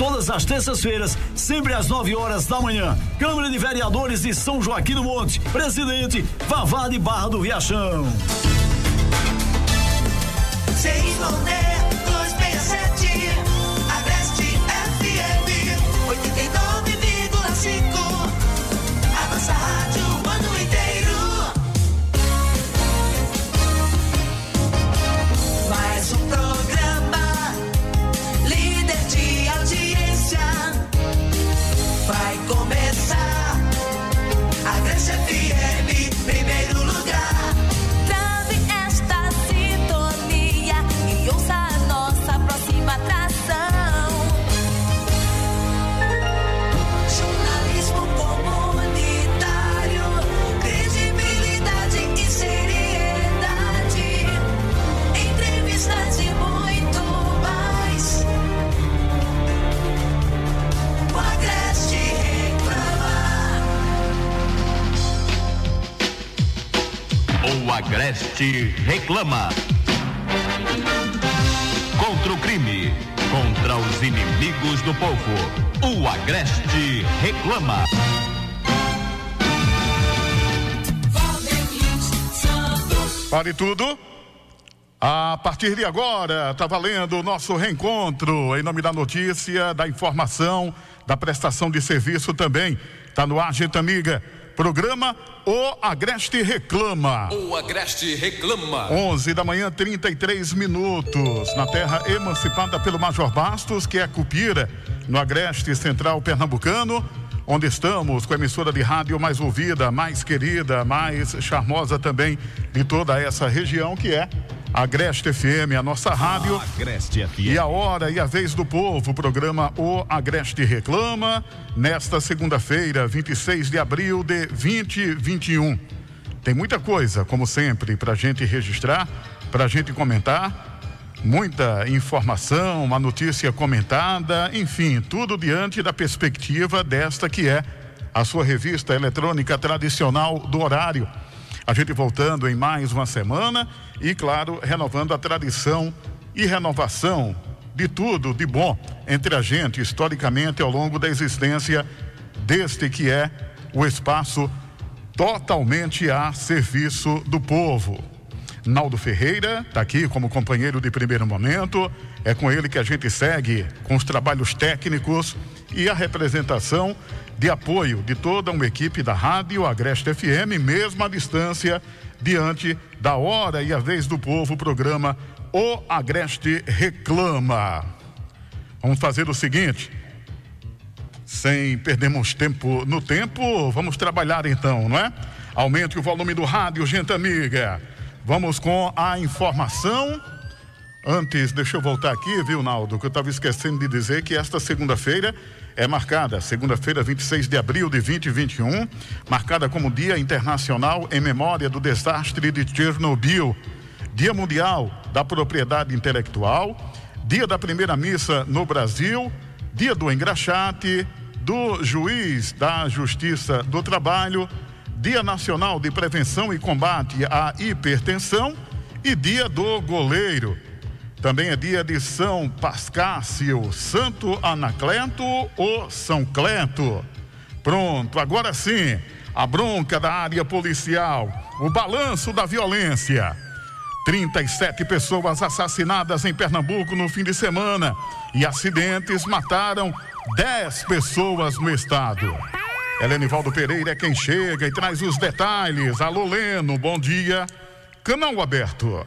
todas as terças-feiras, sempre às 9 horas da manhã. Câmara de Vereadores de São Joaquim do Monte. Presidente Vavá de Barra do Riachão. Agreste reclama. Contra o crime, contra os inimigos do povo, o Agreste reclama. Pare tudo. A partir de agora, está valendo o nosso reencontro em nome da notícia, da informação, da prestação de serviço também. Está no ar, gente amiga. Programa O Agreste Reclama. O Agreste Reclama. 11 da manhã, 33 minutos. Na terra emancipada pelo Major Bastos, que é Cupira, no Agreste Central Pernambucano, onde estamos com a emissora de rádio mais ouvida, mais querida, mais charmosa também de toda essa região, que é Agreste FM, a nossa rádio. Agreste FM. E a hora e a vez do povo, o programa O Agreste Reclama, nesta segunda-feira, 26 de abril de 2021. Tem muita coisa, como sempre, para a gente registrar, para a gente comentar. Muita informação, uma notícia comentada, enfim, tudo diante da perspectiva desta que é a sua revista eletrônica tradicional do horário a gente voltando em mais uma semana e, claro, renovando a tradição e renovação de tudo de bom entre a gente, historicamente, ao longo da existência deste que é o espaço totalmente a serviço do povo. Naldo Ferreira está aqui como companheiro de primeiro momento. É com ele que a gente segue com os trabalhos técnicos e a representação de apoio de toda uma equipe da Rádio Agreste FM, mesmo à distância, diante da hora e a vez do povo, o programa O Agreste Reclama. Vamos fazer o seguinte, sem perdermos tempo no tempo, vamos trabalhar então, não é? Aumente o volume do rádio, gente amiga. Vamos com a informação. Antes, deixa eu voltar aqui, viu, Naldo, que eu estava esquecendo de dizer que esta segunda-feira é marcada, segunda-feira, 26 de abril de 2021, marcada como Dia Internacional em memória do desastre de Chernobyl, Dia Mundial da Propriedade Intelectual, Dia da Primeira Missa no Brasil, Dia do Engraxate, do Juiz da Justiça do Trabalho, Dia Nacional de Prevenção e Combate à Hipertensão e Dia do Goleiro. Também é dia de São Pascácio, Santo Anacleto ou São Cleto. Pronto, agora sim, a bronca da área policial, o balanço da violência. 37 pessoas assassinadas em Pernambuco no fim de semana e acidentes mataram 10 pessoas no estado. Helenivaldo Pereira é quem chega e traz os detalhes. Alô, Leno, bom dia. Canal aberto.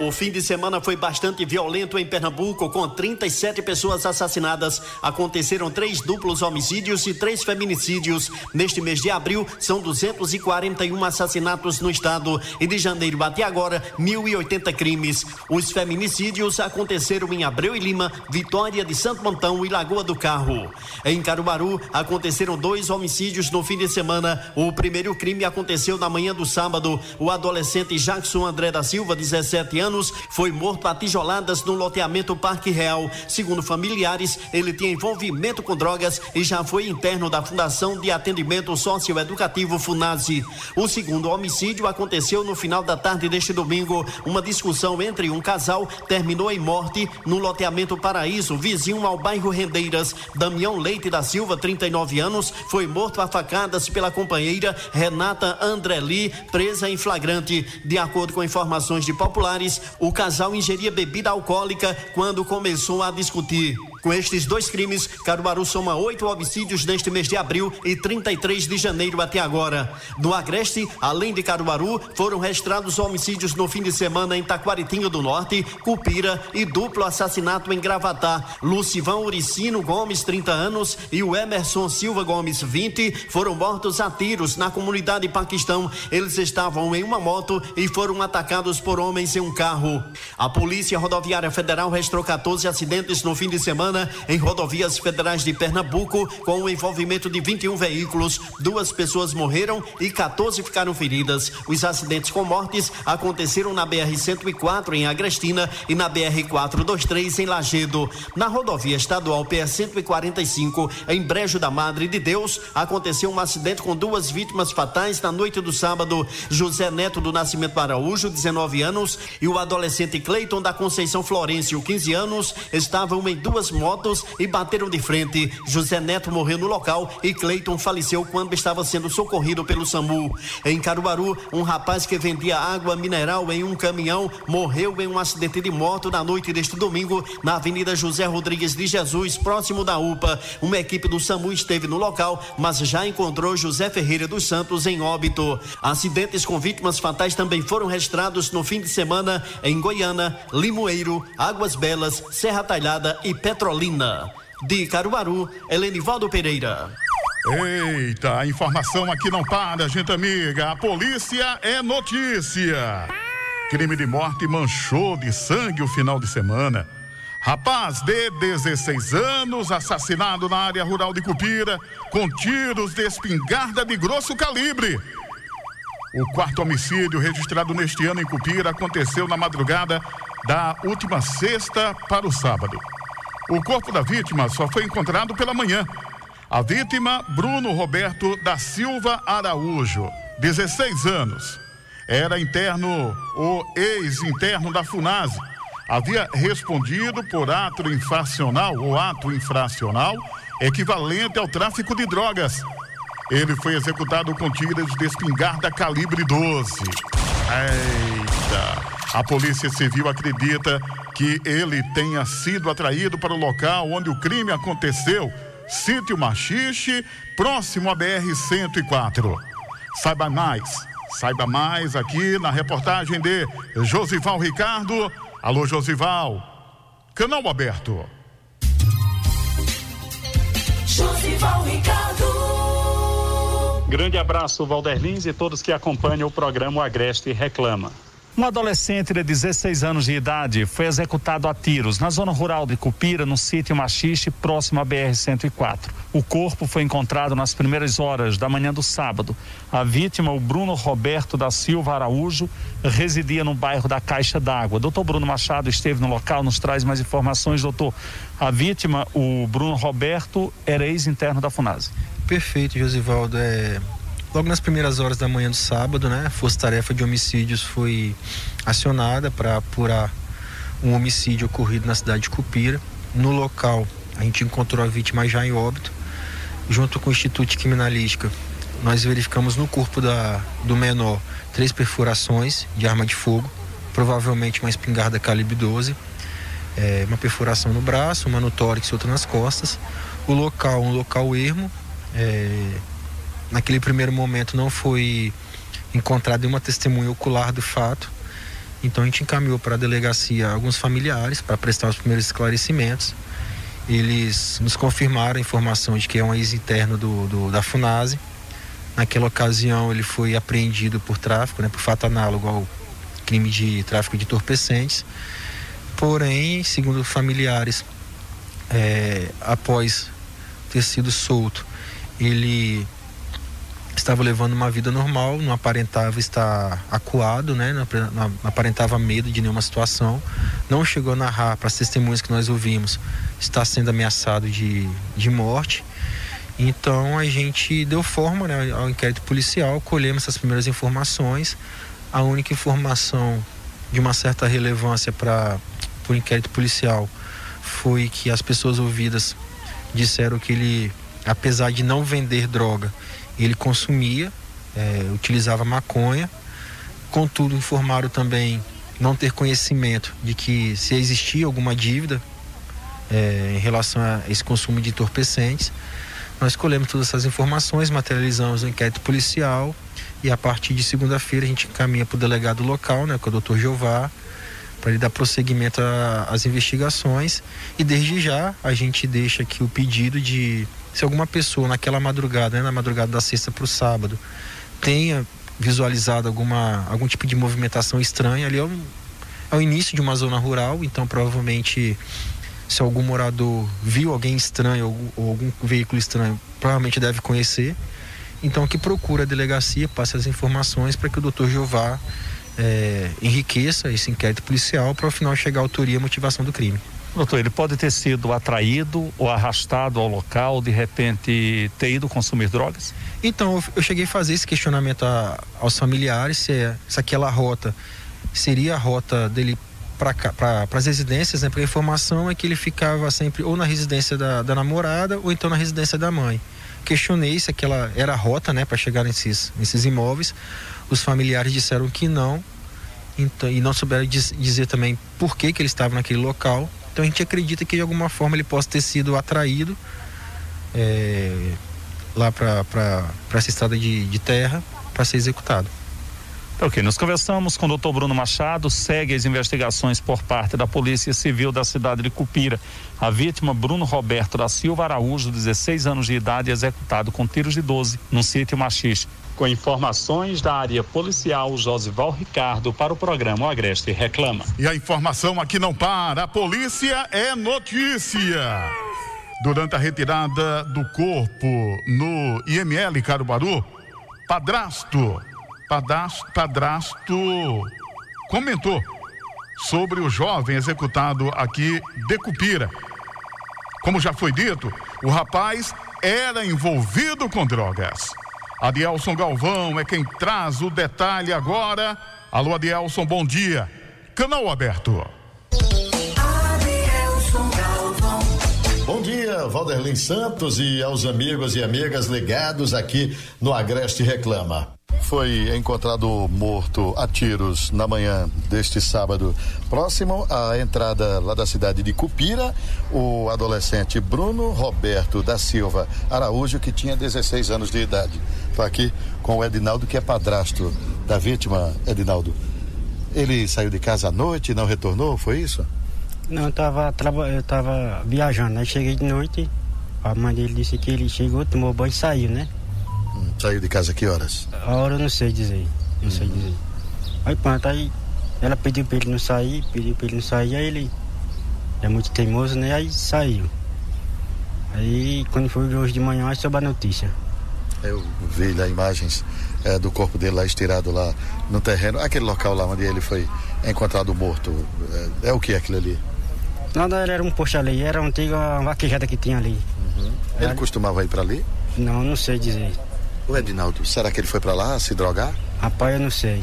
O fim de semana foi bastante violento em Pernambuco, com 37 pessoas assassinadas. Aconteceram três duplos homicídios e três feminicídios. Neste mês de abril, são 241 assassinatos no estado. E de janeiro até agora, 1.080 crimes. Os feminicídios aconteceram em Abreu e Lima, Vitória de Santo Montão e Lagoa do Carro. Em Caruaru, aconteceram dois homicídios no fim de semana. O primeiro crime aconteceu na manhã do sábado. O adolescente Jackson André da Silva, 17 anos, anos, foi morto a tijoladas no loteamento Parque Real. Segundo familiares, ele tinha envolvimento com drogas e já foi interno da Fundação de Atendimento Socioeducativo FUNASI. O segundo homicídio aconteceu no final da tarde deste domingo. Uma discussão entre um casal terminou em morte no loteamento Paraíso, vizinho ao bairro Rendeiras. Damião Leite da Silva, 39 anos, foi morto a facadas pela companheira Renata Andreli, presa em flagrante. De acordo com informações de populares, o casal ingeria bebida alcoólica quando começou a discutir. Com estes dois crimes, Caruaru soma oito homicídios neste mês de abril e 33 de janeiro até agora. No Agreste, além de Caruaru, foram registrados homicídios no fim de semana em Taquaritinho do Norte, Cupira e duplo assassinato em Gravatá. Lucivão Uricino Gomes, 30 anos, e o Emerson Silva Gomes, 20, foram mortos a tiros na comunidade Paquistão. Eles estavam em uma moto e foram atacados por homens em um carro. A Polícia Rodoviária Federal registrou 14 acidentes no fim de semana semana em rodovias federais de Pernambuco, com o envolvimento de 21 veículos. Duas pessoas morreram e 14 ficaram feridas. Os acidentes com mortes aconteceram na BR-104 em Agrestina e na BR-423 em Lagedo. Na rodovia estadual PR-145, em Brejo da Madre de Deus, aconteceu um acidente com duas vítimas fatais na noite do sábado. José Neto do Nascimento Araújo, 19 anos, e o adolescente Cleiton da Conceição Florencio, 15 anos, estavam em duas motos e bateram de frente. José Neto morreu no local e Cleiton faleceu quando estava sendo socorrido pelo SAMU. Em Caruaru, um rapaz que vendia água mineral em um caminhão morreu em um acidente de moto na noite deste domingo na Avenida José Rodrigues de Jesus, próximo da UPA. Uma equipe do SAMU esteve no local, mas já encontrou José Ferreira dos Santos em óbito. Acidentes com vítimas fatais também foram registrados no fim de semana em Goiânia, Limoeiro, Águas Belas, Serra Talhada e Petro Petrolina. De Caruaru, Helenivaldo Pereira. Eita, a informação aqui não para, gente amiga. A polícia é notícia. Crime de morte manchou de sangue o final de semana. Rapaz de 16 anos, assassinado na área rural de Cupira, com tiros de espingarda de grosso calibre. O quarto homicídio registrado neste ano em Cupira aconteceu na madrugada da última sexta para o sábado. O corpo da vítima só foi encontrado pela manhã. A vítima, Bruno Roberto da Silva Araújo, 16 anos. Era interno ou ex-interno da FUNASE. Havia respondido por ato infracional ou ato infracional equivalente ao tráfico de drogas. Ele foi executado com tiras de espingarda calibre 12. Eita! A Polícia Civil acredita que ele tenha sido atraído para o local onde o crime aconteceu, sítio Machixe, próximo à BR-104. Saiba mais, saiba mais aqui na reportagem de Josival Ricardo. Alô, Josival. Canal aberto. Josival Ricardo. Grande abraço, Valder Lins e todos que acompanham o programa Agreste Reclama. Um adolescente de 16 anos de idade foi executado a tiros na zona rural de Cupira, no sítio Machixe, próximo à BR-104. O corpo foi encontrado nas primeiras horas da manhã do sábado. A vítima, o Bruno Roberto da Silva Araújo, residia no bairro da Caixa d'Água. Doutor Bruno Machado esteve no local, nos traz mais informações, doutor. A vítima, o Bruno Roberto, era ex-interno da FUNASE. Perfeito, Josivaldo. É, Logo nas primeiras horas da manhã do sábado, né, a Força Tarefa de Homicídios foi acionada para apurar um homicídio ocorrido na cidade de Cupira. No local, a gente encontrou a vítima já em óbito. Junto com o Instituto de Criminalística, nós verificamos no corpo da, do menor três perfurações de arma de fogo, provavelmente uma espingarda calibre 12, é, uma perfuração no braço, uma no tórax e outra nas costas. O local, um local ermo, é, naquele primeiro momento não foi encontrada uma testemunha ocular do fato. Então a gente encaminhou para a delegacia alguns familiares para prestar os primeiros esclarecimentos. Eles nos confirmaram a informação de que é um ex-interno do, do, da FUNASE. Naquela ocasião ele foi apreendido por tráfico, né, por fato análogo ao crime de tráfico de entorpecentes. Porém, segundo familiares, é, após ter sido solto, ele estava levando uma vida normal, não aparentava estar acuado, né? Não, aparentava medo de nenhuma situação. Não chegou a narrar para as testemunhas que nós ouvimos, está sendo ameaçado de, de morte. Então a gente deu forma né, ao inquérito policial, colhemos essas primeiras informações. A única informação de uma certa relevância para o inquérito policial foi que as pessoas ouvidas disseram que ele, apesar de não vender droga, ele consumia, é, utilizava maconha. Contudo, informaram também não ter conhecimento de que se existia alguma dívida é, em relação a esse consumo de entorpecentes. Nós colhemos todas essas informações, materializamos o inquérito policial e a partir de segunda-feira a gente encaminha para o delegado local, né, com o doutor Jeová, para ele dar prosseguimento às investigações e desde já a gente deixa aqui o pedido de se alguma pessoa naquela madrugada, né, na madrugada da sexta para o sábado, tenha visualizado alguma algum tipo de movimentação estranha ali é, um, é o início de uma zona rural, então provavelmente se algum morador viu alguém estranho ou, algum veículo estranho, provavelmente deve conhecer. Então que procura a delegacia, passe as informações para que o doutor Jeová é, enriqueça esse inquérito policial para ao final chegar à autoria e motivação do crime. Doutor, ele pode ter sido atraído ou arrastado ao local, de repente ter ido consumir drogas? Então, eu cheguei a fazer esse questionamento a, aos familiares se, se aquela rota seria a rota dele para as residências, né? Porque a informação é que ele ficava sempre ou na residência da, da namorada ou então na residência da mãe. Questionei se aquela era a rota, né, para chegar nesses, nesses imóveis. Os familiares disseram que não, então, e não souberam diz, dizer também por que, que ele estava naquele local. Então a gente acredita que de alguma forma ele possa ter sido atraído é, lá para essa estrada de, de terra para ser executado. Ok, nós conversamos com o doutor Bruno Machado, segue as investigações por parte da Polícia Civil da cidade de Cupira. A vítima, Bruno Roberto da Silva Araújo, 16 anos de idade, executado com tiros de 12 no sítio Machis. Com informações da área policial, Josival Ricardo para o programa o Agreste Reclama. E a informação aqui não para, a polícia é notícia. Durante a retirada do corpo no IML Caruaru, padrasto padrasto, padrasto comentou sobre o jovem executado aqui de Cupira. Como já foi dito, o rapaz era envolvido com drogas. Adielson Galvão é quem traz o detalhe agora. Alô, Adielson, bom dia. Canal aberto. Bom dia, Valderlin Santos e aos amigos e amigas ligados aqui no Agreste Reclama foi encontrado morto a tiros na manhã deste sábado, próximo à entrada lá da cidade de Cupira, o adolescente Bruno Roberto da Silva Araújo, que tinha 16 anos de idade. Estou aqui com o Edinaldo, que é padrasto da vítima, Edinaldo. Ele saiu de casa à noite não retornou, foi isso? Não, eu estava eu viajando, aí cheguei de noite, a mãe dele disse que ele chegou, tomou banho e saiu, né? Saiu de casa que horas? A hora eu não sei dizer. Não uhum. sei dizer. Aí pronto, aí ela pediu pra ele não sair, pediu pra ele não sair, aí ele é muito teimoso, né? Aí saiu. Aí quando foi hoje de manhã, aí soube a notícia. Eu vi lá imagens é, do corpo dele lá estirado lá no terreno, aquele local lá onde ele foi encontrado morto. É, é o que aquilo ali? Nada, era um posto ali, era uma antiga vaquejada que tinha ali. Uhum. Ele costumava ir para ali? Não, não sei dizer. O Edinaldo, será que ele foi para lá se drogar? Rapaz, eu não sei.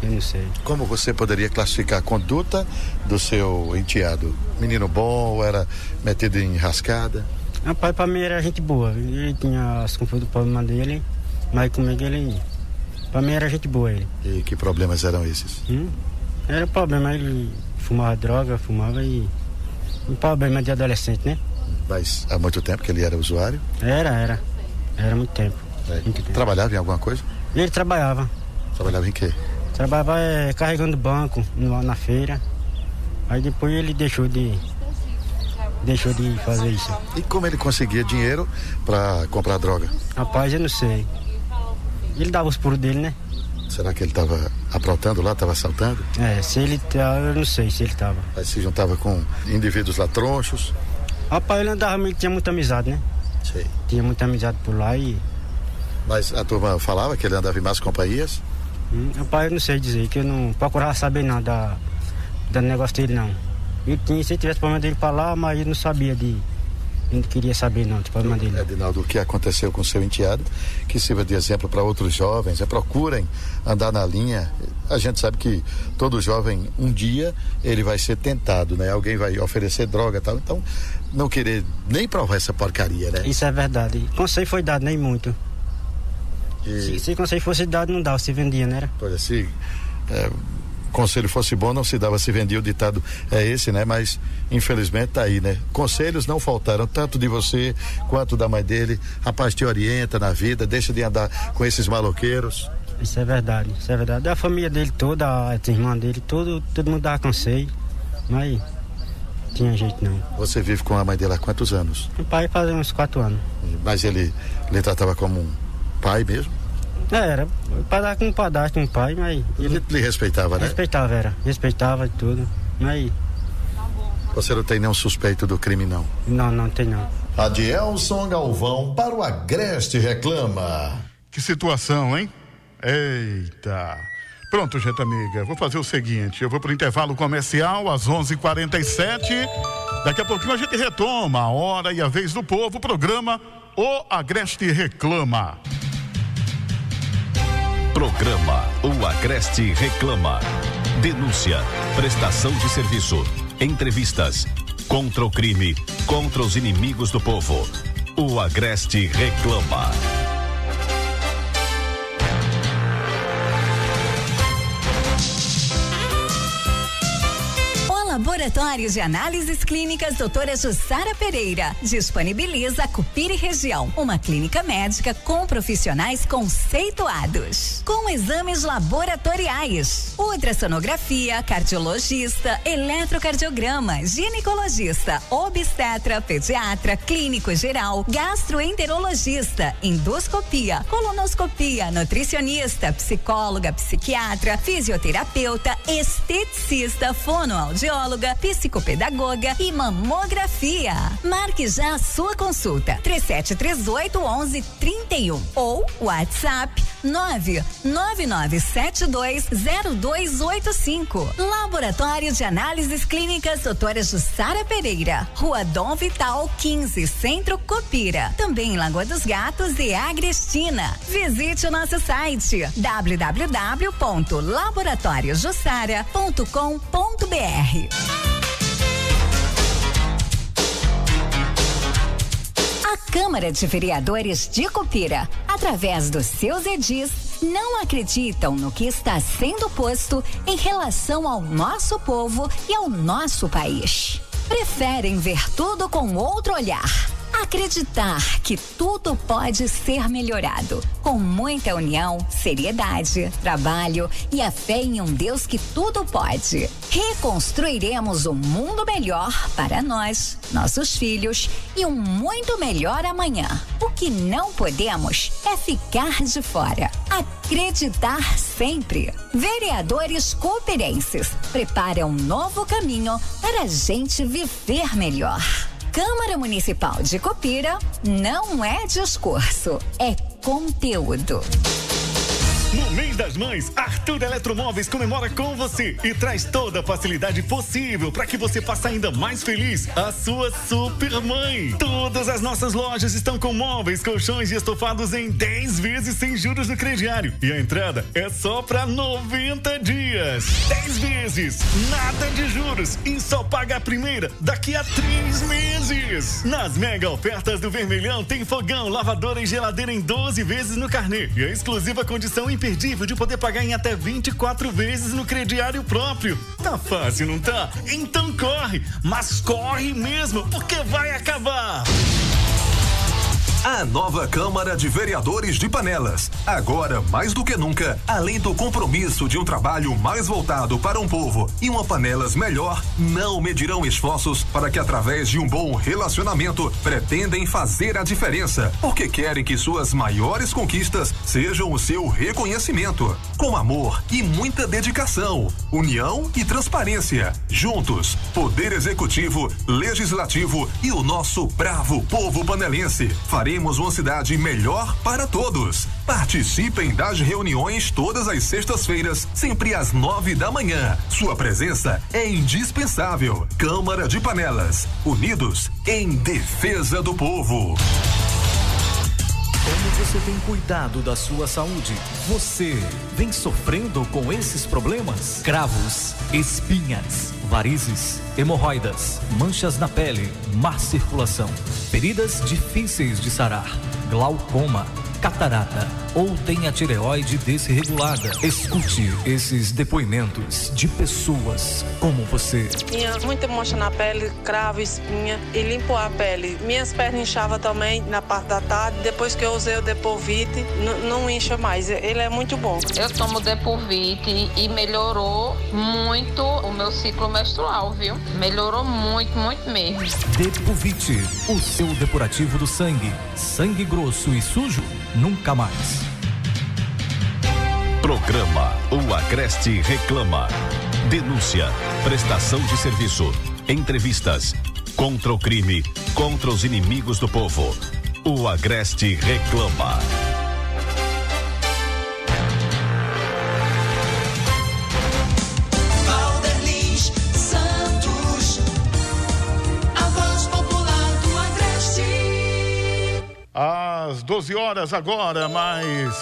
Eu não sei. Como você poderia classificar a conduta do seu enteado? Menino bom era metido em rascada? Rapaz, para mim era gente boa. Ele tinha as confusões do problema dele, mas comigo ele. Para mim era gente boa ele. E que problemas eram esses? Hum? Era problema, ele fumava droga, fumava e. Um problema de adolescente, né? Mas há muito tempo que ele era usuário? Era, era. Era muito tempo. É. Trabalhava em alguma coisa? Ele trabalhava. Trabalhava em quê? Trabalhava é, carregando banco lá na feira. Aí depois ele deixou de deixou de fazer isso. E como ele conseguia dinheiro para comprar droga? Rapaz, eu não sei. Ele dava os puros dele, né? Será que ele estava aprontando lá, estava assaltando? É, se ele eu não sei se ele estava. Aí se juntava com indivíduos lá tronchos? Rapaz, ele andava, ele tinha muita amizade, né? Sei. Tinha muita amizade por lá e Mas a turma falava que ele andava em más companhias? Hum, rapaz, eu não sei dizer, que eu não procurava saber nada do negócio dele não. E tinha, se tivesse problema dele pra lá, mas eu não sabia de. Eu não queria saber não, do problema dele. Edinaldo, o que aconteceu com seu enteado, que sirva de exemplo para outros jovens, é, procurem andar na linha. A gente sabe que todo jovem, um dia, ele vai ser tentado, né? Alguém vai oferecer droga e tal. Então, não querer nem provar essa porcaria, né? Isso é verdade. Conselho foi dado, nem muito. Se, se conselho fosse dado, não dava, se vendia, né? Olha, se é, conselho fosse bom, não se dava, se vendia. O ditado é esse, né? Mas, infelizmente, tá aí, né? Conselhos não faltaram, tanto de você quanto da mãe dele. Rapaz, te orienta na vida, deixa de andar com esses maloqueiros. Isso é verdade, isso é verdade. A família dele toda, a irmã dele, todo, todo mundo dava conselho. Mas tinha jeito não. Você vive com a mãe dele há quantos anos? O pai faz uns quatro anos. Mas ele lhe tratava como um pai mesmo? É, era, dava com um padastro, um pai, mas. Ele lhe respeitava, né? Respeitava, era. Respeitava tudo. Mas. Você não tem nenhum suspeito do crime, não? Não, não tem não. Adielson Galvão para o Agreste Reclama. Que situação, hein? Eita. Pronto, gente amiga, vou fazer o seguinte, eu vou para o intervalo comercial às 11:47. Daqui a pouquinho a gente retoma a hora e a vez do povo, o programa O Agreste Reclama. Programa O Agreste Reclama. Denúncia, prestação de serviço, entrevistas, contra o crime, contra os inimigos do povo. O Agreste Reclama. Laboratório de Análises Clínicas Doutora Jussara Pereira. Disponibiliza Cupiri Região, uma clínica médica com profissionais conceituados, com exames laboratoriais, ultrassonografia, cardiologista, eletrocardiograma, ginecologista, obstetra, pediatra, clínico geral, gastroenterologista, endoscopia, colonoscopia, nutricionista, psicóloga, psiquiatra, fisioterapeuta, esteticista, fonoaudióloga psicopedagoga e mamografia. Marque já a sua consulta. 3738 1131 ou WhatsApp 999720285. Laboratório de Análises Clínicas Doutora Jussara Pereira. Rua Dom Vital 15, Centro Copira. Também em Lagoa dos Gatos e Agrestina. Visite o nosso site www.laboratoriojussara.com.br. A Câmara de Vereadores de Copira, através dos seus edis, não acreditam no que está sendo posto em relação ao nosso povo e ao nosso país. Preferem ver tudo com outro olhar. Acreditar que tudo pode ser melhorado com muita união, seriedade, trabalho e a fé em um Deus que tudo pode. Reconstruiremos um mundo melhor para nós, nossos filhos e um muito melhor amanhã. O que não podemos é ficar de fora. Acreditar sempre. Vereadores cooperenses preparam um novo caminho para a gente viver melhor. Câmara Municipal de Copira não é discurso, é conteúdo. No mês das mães, Arthur Eletromóveis comemora com você e traz toda a facilidade possível para que você faça ainda mais feliz a sua super mãe. Todas as nossas lojas estão com móveis, colchões e estofados em 10 vezes sem juros no crediário. E a entrada é só para 90 dias. 10 vezes, nada de juros e só paga a primeira daqui a 3 meses. Nas mega ofertas do Vermelhão tem fogão, lavadora e geladeira em 12 vezes no carnê e a exclusiva condição imperdível de poder pagar em até 24 vezes no crediário próprio. Tá fácil, não tá? Então corre, mas corre mesmo, porque vai acabar. A nova Câmara de Vereadores de Panelas. Agora, mais do que nunca, além do compromisso de um trabalho mais voltado para um povo e uma Panelas melhor, não medirão esforços para que, através de um bom relacionamento, pretendem fazer a diferença, porque querem que suas maiores conquistas sejam o seu reconhecimento. Com amor e muita dedicação, união e transparência. Juntos, Poder Executivo, Legislativo e o nosso bravo povo panelense. Faremos queremos uma cidade melhor para todos. Participem das reuniões todas as sextas-feiras, sempre às nove da manhã. Sua presença é indispensável. Câmara de Panelas, unidos em defesa do povo. Como você tem cuidado da sua saúde? Você vem sofrendo com esses problemas? Cravos, espinhas, varizes, hemorroidas, manchas na pele, má circulação, feridas difíceis de sarar, glaucoma catarata ou tem a tireoide desregulada. Escute esses depoimentos de pessoas como você. Tinha muita mancha na pele, cravo, espinha e limpo a pele. Minhas pernas inchavam também na parte da tarde. Depois que eu usei o Depovite, não incha mais. Ele é muito bom. Eu tomo Depovite e melhorou muito o meu ciclo menstrual, viu? Melhorou muito, muito mesmo. Depovite, o seu depurativo do sangue. Sangue grosso e sujo nunca mais. Programa O Agreste Reclama. Denúncia, prestação de serviço, entrevistas. Contra o crime, contra os inimigos do povo. O Agreste Reclama. 12 horas agora, mais.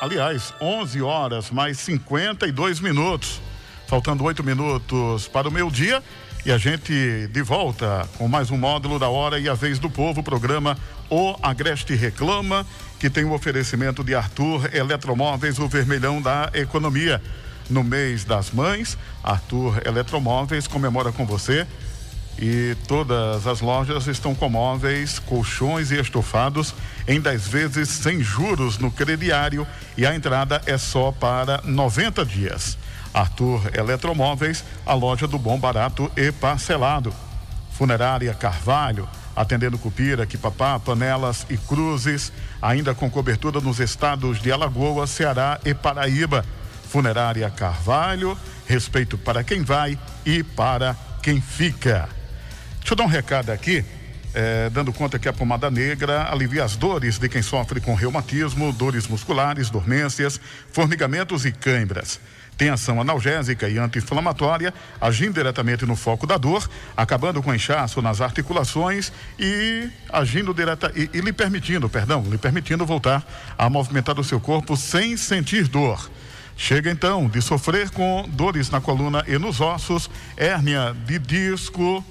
Aliás, 11 horas, mais 52 minutos. Faltando 8 minutos para o meio-dia. E a gente de volta com mais um módulo da Hora e a Vez do Povo, programa O Agreste Reclama, que tem o oferecimento de Arthur Eletromóveis, o vermelhão da economia. No mês das mães, Arthur Eletromóveis comemora com você e todas as lojas estão com móveis, colchões e estofados em 10 vezes sem juros no crediário e a entrada é só para 90 dias. Arthur Eletromóveis, a loja do bom barato e parcelado. Funerária Carvalho, atendendo Cupira, Quipapá, Panelas e Cruzes, ainda com cobertura nos estados de Alagoas, Ceará e Paraíba. Funerária Carvalho, respeito para quem vai e para quem fica. Deixa eu dar um recado aqui, é, dando conta que a pomada negra alivia as dores de quem sofre com reumatismo, dores musculares, dormências, formigamentos e câimbras. Tem ação analgésica e anti-inflamatória, agindo diretamente no foco da dor, acabando com inchaço nas articulações e agindo direta e, e lhe permitindo, perdão, lhe permitindo voltar a movimentar o seu corpo sem sentir dor. Chega então de sofrer com dores na coluna e nos ossos, hérnia de disco,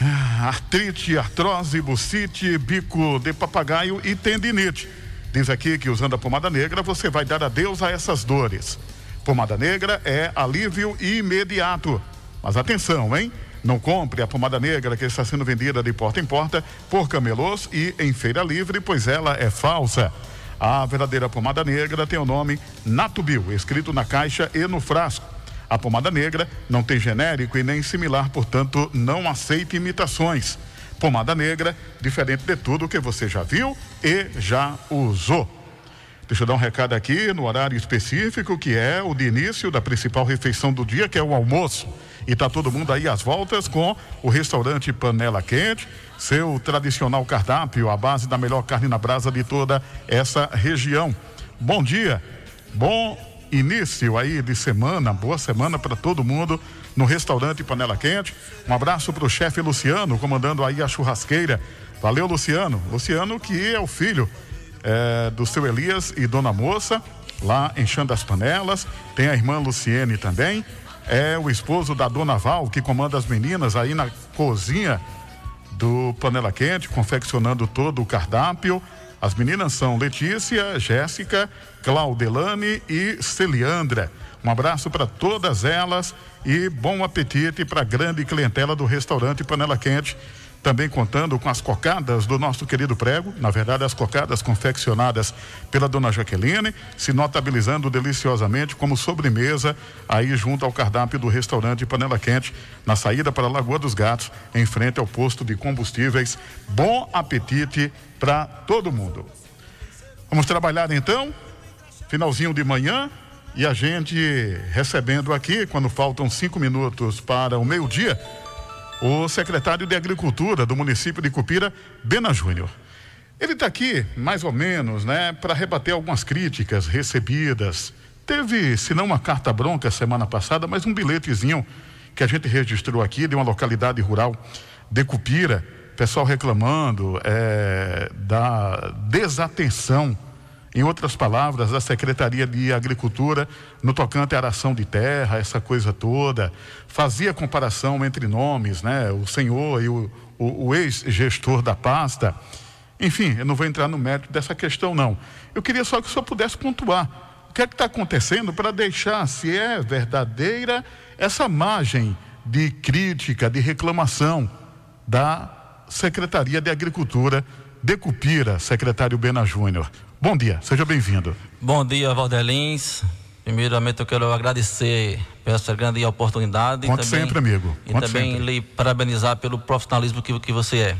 artrite, artrose, bucite, bico de papagaio e tendinite. Diz aqui que usando a pomada negra você vai dar adeus a essas dores. Pomada negra é alívio imediato. Mas atenção, hein? Não compre a pomada negra que está sendo vendida de porta em porta por camelôs e em feira livre, pois ela é falsa. A verdadeira pomada negra tem o nome Natubio, escrito na caixa e no frasco. A pomada negra não tem genérico e nem similar, portanto, não aceita imitações. Pomada negra, diferente de tudo que você já viu e já usou. Deixa eu dar um recado aqui no horário específico, que é o de início da principal refeição do dia, que é o almoço. E tá todo mundo aí às voltas com o restaurante Panela Quente, seu tradicional cardápio, a base da melhor carne na brasa de toda essa região. Bom dia, bom início aí de semana, boa semana para todo mundo no restaurante Panela Quente. Um abraço para o chefe Luciano, comandando aí a churrasqueira. Valeu, Luciano. Luciano, que é o filho é, do seu Elias e Dona Moça, lá enchendo as panelas. Tem a irmã Luciene também. É o esposo da Dona Val, que comanda as meninas aí na cozinha do Panela Quente, confeccionando todo o cardápio. As meninas são Letícia, Jéssica, Claudelane e Celiandra. Um abraço para todas elas e bom apetite para a grande clientela do restaurante Panela Quente. Também contando com as cocadas do nosso querido prego, na verdade, as cocadas confeccionadas pela dona Jaqueline, se notabilizando deliciosamente como sobremesa aí junto ao cardápio do restaurante Panela Quente, na saída para a Lagoa dos Gatos, em frente ao posto de combustíveis. Bom apetite para todo mundo. Vamos trabalhar então, finalzinho de manhã, e a gente recebendo aqui, quando faltam cinco minutos para o meio-dia, o secretário de Agricultura do município de Cupira, Bena Júnior. Ele está aqui, mais ou menos, né, para rebater algumas críticas recebidas. Teve, se não uma carta bronca semana passada, mas um bilhetezinho que a gente registrou aqui de uma localidade rural de Cupira, pessoal reclamando é, da desatenção, em outras palavras, da Secretaria de Agricultura no tocante à aração de terra, essa coisa toda. Fazia comparação entre nomes, né? O senhor e o, o, o ex-gestor da pasta. Enfim, eu não vou entrar no mérito dessa questão, não. Eu queria só que o senhor pudesse pontuar o que é que está acontecendo para deixar, se é verdadeira, essa margem de crítica, de reclamação da Secretaria de Agricultura de Cupira, secretário Bena Júnior. Bom dia, seja bem-vindo. Bom dia, Valdelins. Primeiramente eu quero agradecer por essa grande oportunidade. Conte também, sempre, amigo. Conte e também sempre. lhe parabenizar pelo profissionalismo que, que você é.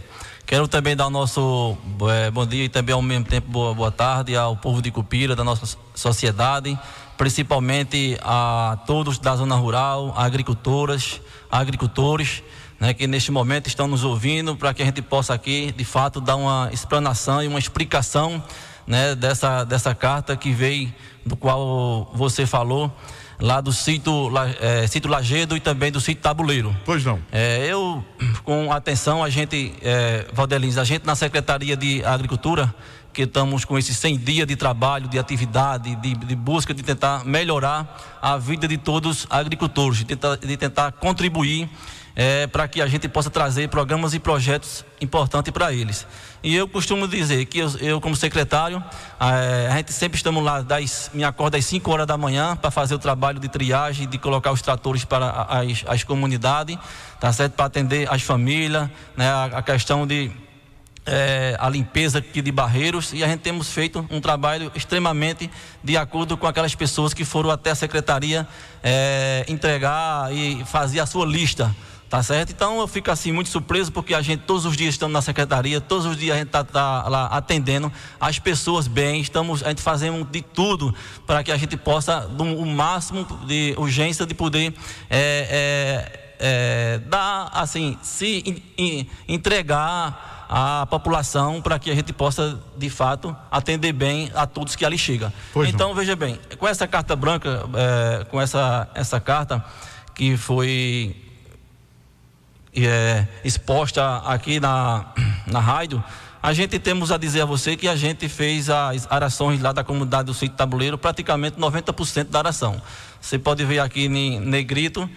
Quero também dar o nosso é, bom dia e também ao mesmo tempo boa, boa tarde ao povo de Cupira, da nossa sociedade, principalmente a todos da zona rural, agricultoras, agricultores, né, que neste momento estão nos ouvindo, para que a gente possa aqui, de fato, dar uma explanação e uma explicação né, dessa, dessa carta que veio, do qual você falou lá do sítio, é, sítio Lagedo e também do sítio Tabuleiro. Pois não. É, eu, com atenção, a gente, é, Valdelins, a gente na Secretaria de Agricultura, que estamos com esses 100 dias de trabalho, de atividade, de, de busca de tentar melhorar a vida de todos os agricultores, de tentar, de tentar contribuir é, para que a gente possa trazer programas e projetos importantes para eles. E eu costumo dizer que eu, eu como secretário, é, a gente sempre estamos lá, das, me acorda às 5 horas da manhã para fazer o trabalho de triagem, de colocar os tratores para as, as comunidades, tá certo? Para atender as famílias, né? a, a questão de é, a limpeza aqui de barreiros e a gente temos feito um trabalho extremamente de acordo com aquelas pessoas que foram até a secretaria é, entregar e fazer a sua lista Tá certo? Então eu fico assim muito surpreso porque a gente todos os dias estamos na secretaria, todos os dias a gente está tá lá atendendo as pessoas bem, estamos, a gente fazendo de tudo para que a gente possa, o máximo de urgência de poder é, é, é, dar, assim, se in, in, entregar à população para que a gente possa, de fato, atender bem a todos que ali chegam. então, não. veja bem, com essa carta branca, é, com essa, essa carta que foi é, exposta aqui na, na rádio, a gente temos a dizer a você que a gente fez as arações lá da comunidade do sítio tabuleiro, praticamente 90% da aração. Você pode ver aqui em negrito,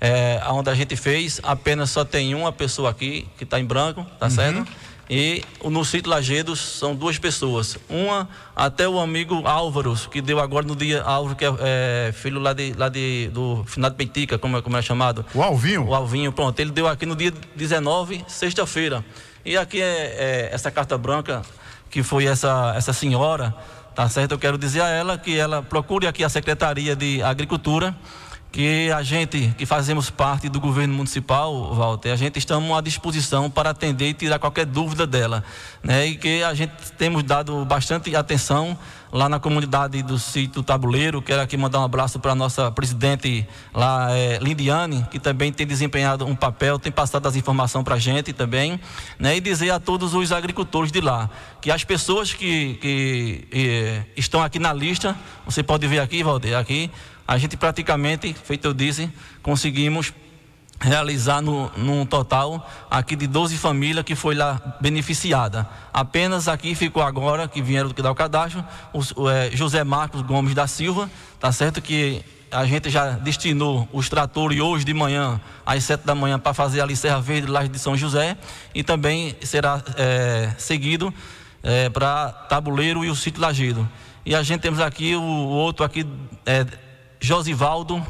é, onde a gente fez, apenas só tem uma pessoa aqui que está em branco, tá uhum. certo? E no sítio Lagedos são duas pessoas. Uma, até o amigo Álvaro, que deu agora no dia, Álvaro, que é, é filho lá, de, lá de, do final de Peitica, como, é, como é chamado. O Alvinho? O Alvinho, pronto. Ele deu aqui no dia 19, sexta-feira. E aqui é, é, essa carta branca, que foi essa, essa senhora, tá certo? Eu quero dizer a ela que ela procure aqui a Secretaria de Agricultura que a gente que fazemos parte do governo municipal, Walter, a gente estamos à disposição para atender e tirar qualquer dúvida dela, né? E que a gente temos dado bastante atenção lá na comunidade do sítio Tabuleiro. Quero aqui mandar um abraço para a nossa presidente lá, é, Lindiane, que também tem desempenhado um papel, tem passado as informações para a gente também, né? E dizer a todos os agricultores de lá que as pessoas que, que, que estão aqui na lista, você pode ver aqui, Walter, aqui a gente praticamente, feito eu disse, conseguimos realizar no, num total aqui de 12 famílias que foi lá beneficiada. Apenas aqui ficou agora, que vieram do que dá o cadastro, o, o é, José Marcos Gomes da Silva, tá certo que a gente já destinou os tratores hoje de manhã, às sete da manhã, para fazer ali Serra Verde, Laje de São José, e também será é, seguido é, para Tabuleiro e o Sítio Lagedo. E a gente temos aqui o, o outro aqui, é, Josivaldo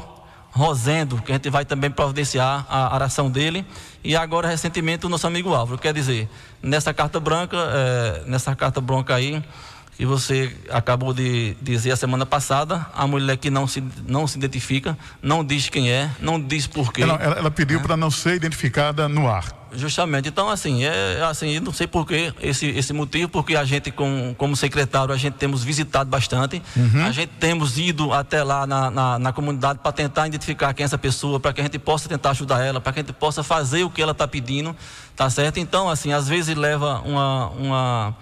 Rosendo, que a gente vai também providenciar a aração dele. E agora, recentemente, o nosso amigo Álvaro. Quer dizer, nessa carta branca, é, nessa carta branca aí, que você acabou de dizer a semana passada, a mulher que não se, não se identifica, não diz quem é, não diz porquê. Ela, ela, ela pediu é. para não ser identificada no ar. Justamente. Então, assim, é assim, não sei por que esse, esse motivo, porque a gente, com, como secretário, a gente temos visitado bastante, uhum. a gente temos ido até lá na, na, na comunidade para tentar identificar quem é essa pessoa, para que a gente possa tentar ajudar ela, para que a gente possa fazer o que ela está pedindo, tá certo? Então, assim, às vezes leva uma, uma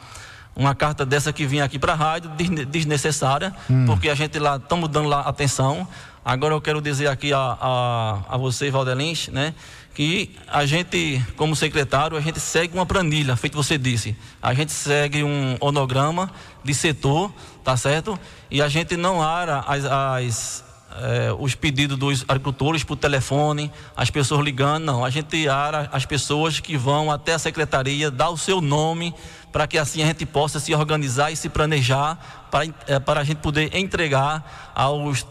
uma carta dessa que vinha aqui para a rádio, desnecessária, hum. porque a gente lá estamos dando lá atenção. Agora eu quero dizer aqui a, a, a você, Valdelins, né, que a gente, como secretário, a gente segue uma planilha, feito você disse. A gente segue um onograma de setor, tá certo? E a gente não ara as, as é, os pedidos dos agricultores por telefone, as pessoas ligando, não. A gente ara as pessoas que vão até a secretaria, dar o seu nome, para que assim a gente possa se organizar e se planejar para, é, para a gente poder entregar aos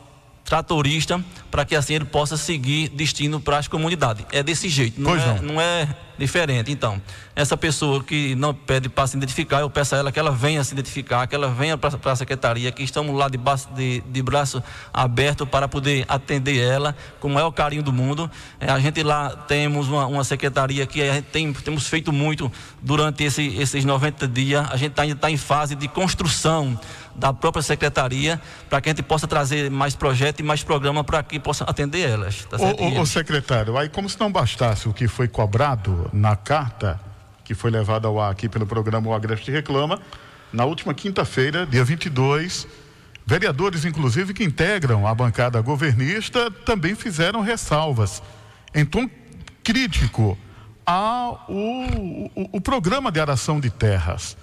tratorista para que assim ele possa seguir destino para as comunidades. É desse jeito, não, é, não. não é diferente. Então, essa pessoa que não pede para se identificar, eu peço a ela que ela venha se identificar, que ela venha para a secretaria, que estamos lá de, de, de braço aberto para poder atender ela com o maior carinho do mundo. É, a gente lá temos uma, uma, secretaria que a gente tem, temos feito muito durante esse, esses 90 dias. A gente ainda está em fase de construção da própria secretaria para que a gente possa trazer mais projetos e mais programa para que possa atender elas. Tá o, o, o secretário, aí como se não bastasse o que foi cobrado na carta que foi levada ao ar aqui pelo programa O Agreste Reclama, na última quinta-feira, dia 22, vereadores, inclusive, que integram a bancada governista, também fizeram ressalvas em tom crítico ao o, o, o programa de aração de terras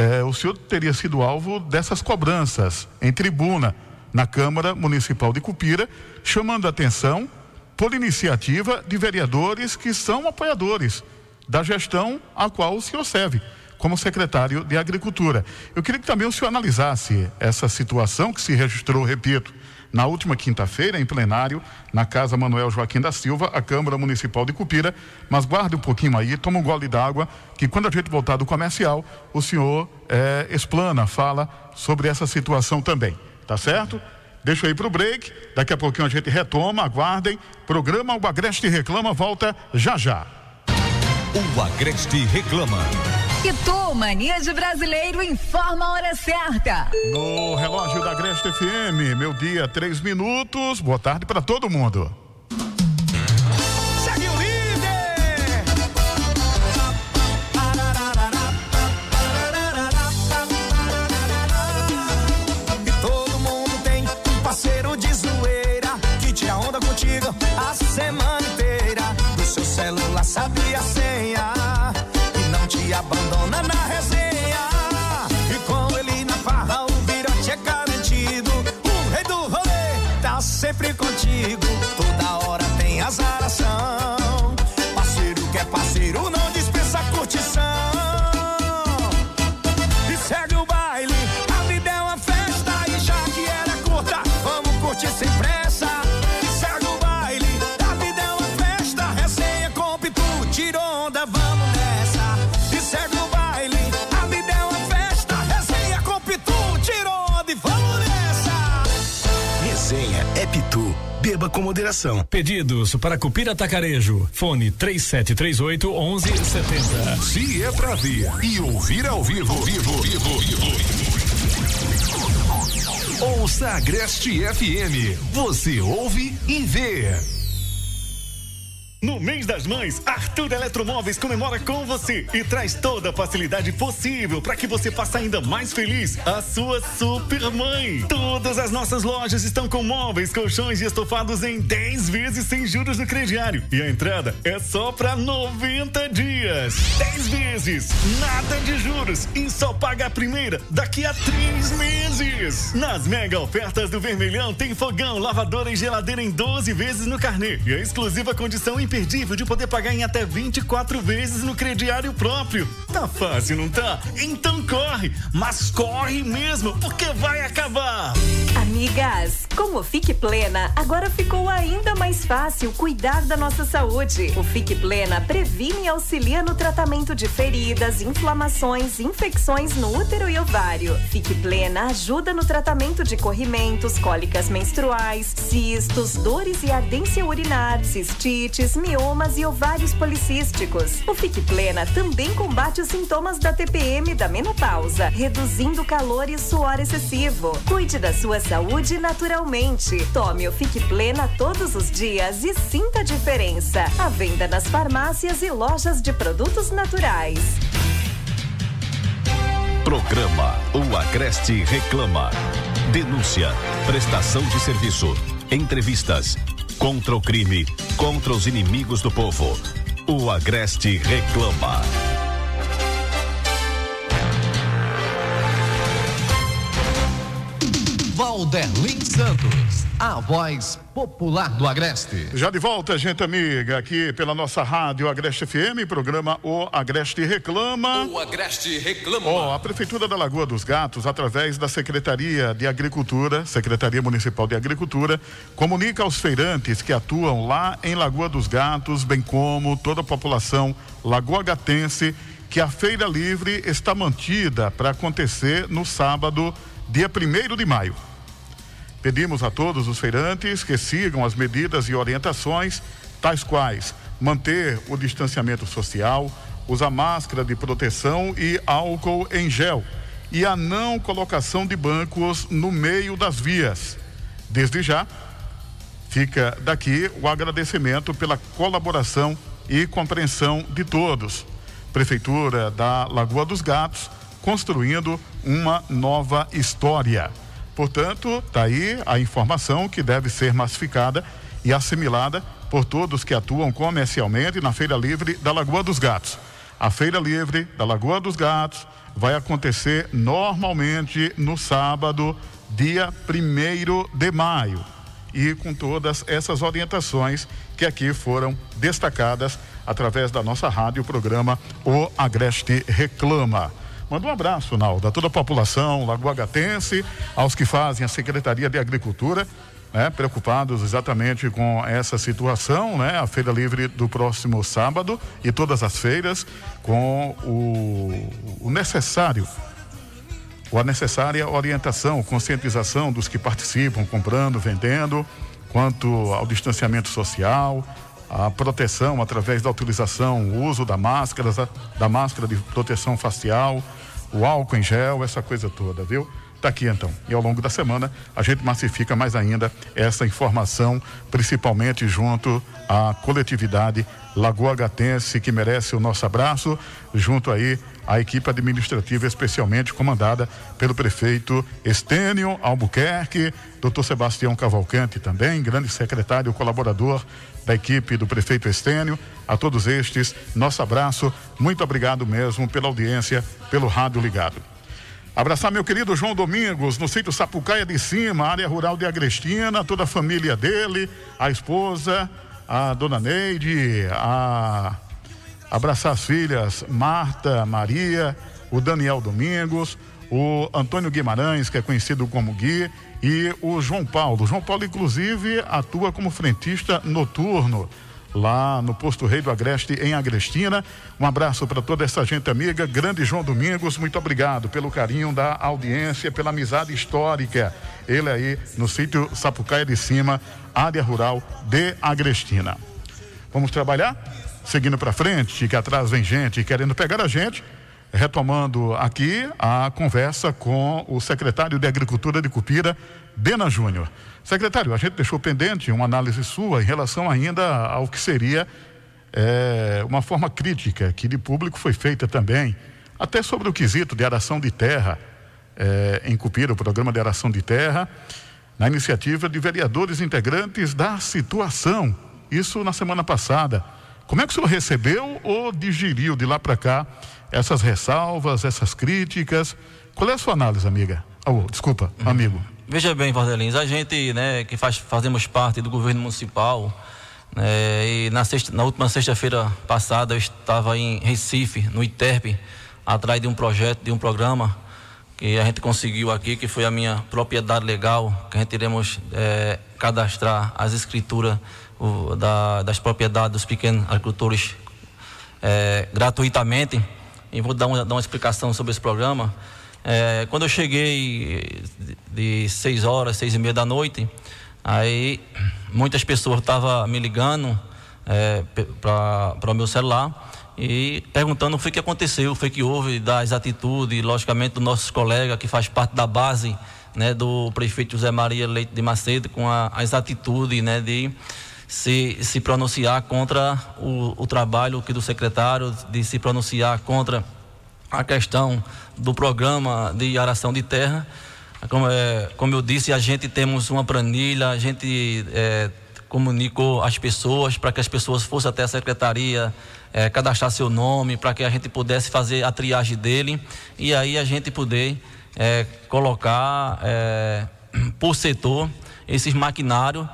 é, o senhor teria sido alvo dessas cobranças em tribuna na Câmara Municipal de Cupira, chamando a atenção por iniciativa de vereadores que são apoiadores da gestão a qual o senhor serve como secretário de Agricultura. Eu queria que também o senhor analisasse essa situação que se registrou, repito, na última quinta-feira, em plenário, na Casa Manuel Joaquim da Silva, a Câmara Municipal de Cupira. Mas guarde um pouquinho aí, toma um gole d'água, que quando a gente voltar do comercial, o senhor é, explana, fala sobre essa situação também. Tá certo? Deixa eu ir para o break, daqui a pouquinho a gente retoma, aguardem. Programa O Agreste Reclama volta já já. O Agreste Reclama. E tu, Mania de Brasileiro, informa a hora certa. No relógio da Agreste FM, meu dia, três minutos. Boa tarde para todo mundo. Segue o líder! E todo mundo tem um parceiro de zoeira que tira onda contigo a semana inteira. Do seu celular sabe com moderação. Pedidos para Cupira Tacarejo. Fone 3738 1170. Se é pra ver e ouvir ao vivo, vivo, vivo, vivo. Ouça Agreste FM. Você ouve e vê. No mês das mães, Arthur Eletromóveis comemora com você e traz toda a facilidade possível para que você faça ainda mais feliz a sua super mãe. Todas as nossas lojas estão com móveis, colchões e estofados em 10 vezes sem juros no crediário. E a entrada é só para 90 dias. 10 vezes, nada de juros e só paga a primeira daqui a 3 meses. Nas mega ofertas do Vermelhão tem fogão, lavadora e geladeira em 12 vezes no carnê e a exclusiva condição imperdível de poder pagar em até 24 vezes no crediário próprio. Tá fácil, não tá? Então corre, mas corre mesmo, porque vai acabar. Amigas, com o Fique Plena, agora ficou ainda mais fácil cuidar da nossa saúde. O Fique Plena previne e auxilia no tratamento de feridas, inflamações, infecções no útero e ovário. Fique Plena ajuda no tratamento de corrimentos, cólicas menstruais, cistos, dores e ardência urinar, cistites, miomas e ovários policísticos. O Fique Plena também combate os sintomas da TPM e da menopausa, reduzindo calor e suor excessivo. Cuide da sua saúde naturalmente. Tome o Fique Plena todos os dias e sinta a diferença. A venda nas farmácias e lojas de produtos naturais. Programa O Agreste Reclama. Denúncia, prestação de serviço, entrevistas, contra o crime, contra os inimigos do povo. O Agreste Reclama. Valderlin Santos, a voz popular do Agreste. Já de volta, gente amiga, aqui pela nossa rádio Agreste FM, programa O Agreste Reclama. O Agreste Reclama. Ó, a Prefeitura da Lagoa dos Gatos, através da Secretaria de Agricultura, Secretaria Municipal de Agricultura, comunica aos feirantes que atuam lá em Lagoa dos Gatos, bem como toda a população lagoagatense, que a Feira Livre está mantida para acontecer no sábado, dia 1 de maio. Pedimos a todos os feirantes que sigam as medidas e orientações, tais quais manter o distanciamento social, usar máscara de proteção e álcool em gel e a não colocação de bancos no meio das vias. Desde já, fica daqui o agradecimento pela colaboração e compreensão de todos. Prefeitura da Lagoa dos Gatos construindo uma nova história. Portanto, está aí a informação que deve ser massificada e assimilada por todos que atuam comercialmente na Feira Livre da Lagoa dos Gatos. A Feira Livre da Lagoa dos Gatos vai acontecer normalmente no sábado, dia 1 de maio. E com todas essas orientações que aqui foram destacadas através da nossa rádio, o programa O Agreste Reclama. Manda um abraço, Naldo, a toda a população lagoagatense, aos que fazem a Secretaria de Agricultura, né, preocupados exatamente com essa situação, né, a Feira Livre do próximo sábado e todas as feiras com o, o necessário, a necessária orientação, conscientização dos que participam, comprando, vendendo, quanto ao distanciamento social, a proteção através da utilização, o uso da máscara, da máscara de proteção facial, o álcool em gel, essa coisa toda, viu? Tá aqui então. E ao longo da semana a gente massifica mais ainda essa informação, principalmente junto à coletividade Lagoa Gatense, que merece o nosso abraço, junto aí à equipe administrativa, especialmente comandada pelo prefeito Estênio Albuquerque, doutor Sebastião Cavalcante também, grande secretário colaborador da equipe do prefeito Estênio, a todos estes, nosso abraço, muito obrigado mesmo pela audiência, pelo rádio ligado. Abraçar meu querido João Domingos, no sítio Sapucaia de Cima, área rural de Agrestina, toda a família dele, a esposa, a dona Neide, a abraçar as filhas Marta, Maria, o Daniel Domingos, o Antônio Guimarães, que é conhecido como Gui, e o João Paulo. João Paulo, inclusive, atua como frentista noturno lá no posto Rei do Agreste, em Agrestina. Um abraço para toda essa gente amiga. Grande João Domingos, muito obrigado pelo carinho da audiência, pela amizade histórica. Ele aí no sítio Sapucaia de Cima, área rural de Agrestina. Vamos trabalhar? Seguindo para frente, que atrás vem gente querendo pegar a gente retomando aqui a conversa com o secretário de Agricultura de Cupira, Bena Júnior. Secretário, a gente deixou pendente uma análise sua em relação ainda ao que seria é, uma forma crítica que de público foi feita também, até sobre o quesito de aração de terra é, em Cupira, o programa de aração de terra, na iniciativa de vereadores integrantes da situação. Isso na semana passada. Como é que o senhor recebeu ou digeriu de lá para cá essas ressalvas, essas críticas? Qual é a sua análise, amiga? Oh, desculpa, uhum. amigo. Veja bem, Valdelins, a gente, né, que faz, fazemos parte do governo municipal, né, e na, sexta, na última sexta-feira passada eu estava em Recife, no ITERP, atrás de um projeto, de um programa que a gente conseguiu aqui, que foi a minha propriedade legal, que a gente iremos é, cadastrar as escrituras o, da, das propriedades dos pequenos agricultores é, gratuitamente. E vou dar uma, dar uma explicação sobre esse programa. É, quando eu cheguei de 6 horas, seis e meia da noite, aí muitas pessoas estavam me ligando é, para o meu celular e perguntando o que, que aconteceu, o que, que houve das atitudes, logicamente, dos nossos colegas que faz parte da base né, do prefeito José Maria Leite de Macedo com a, as atitudes né, de se, se pronunciar contra o, o trabalho aqui do secretário, de se pronunciar contra a questão do programa de aração de terra. Como, é, como eu disse, a gente temos uma planilha, a gente é, comunicou às pessoas para que as pessoas fossem até a secretaria é, cadastrar seu nome, para que a gente pudesse fazer a triagem dele e aí a gente poder é, colocar é, por setor esses maquinários,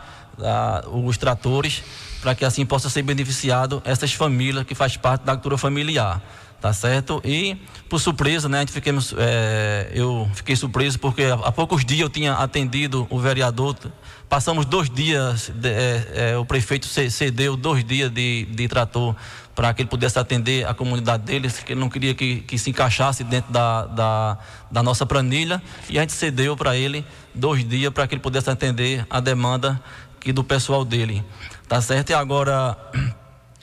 os tratores, para que assim possa ser beneficiado essas famílias que faz parte da agricultura familiar tá certo? E por surpresa, né, a gente fiquemos, é, eu fiquei surpreso porque há poucos dias eu tinha atendido o vereador, passamos dois dias, de, é, é, o prefeito cedeu dois dias de, de trator para que ele pudesse atender a comunidade deles, que ele não queria que, que se encaixasse dentro da, da, da nossa planilha, e a gente cedeu para ele dois dias para que ele pudesse atender a demanda que do pessoal dele, tá certo? E agora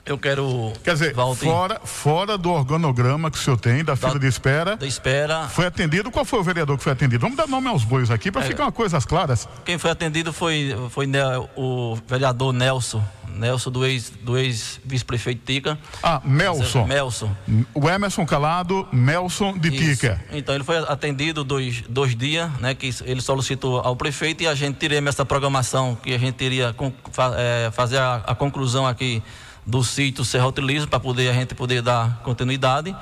eu quero. Quer dizer, fora, fora do organograma que o senhor tem, da, da fila de espera. Da espera. Foi atendido? Qual foi o vereador que foi atendido? Vamos dar nome aos bois aqui para é, ficar uma coisa claras. Quem foi atendido foi, foi o vereador Nelson. Nelson, do ex-vice-prefeito ex Tica. Ah, Melson. Melson. O Emerson Calado, Melson de Isso. Tica. Então, ele foi atendido dois, dois dias, né? Que ele solicitou ao prefeito e a gente tiremos essa programação que a gente iria é, fazer a, a conclusão aqui do sítio Serra Utilizo para poder a gente poder dar continuidade.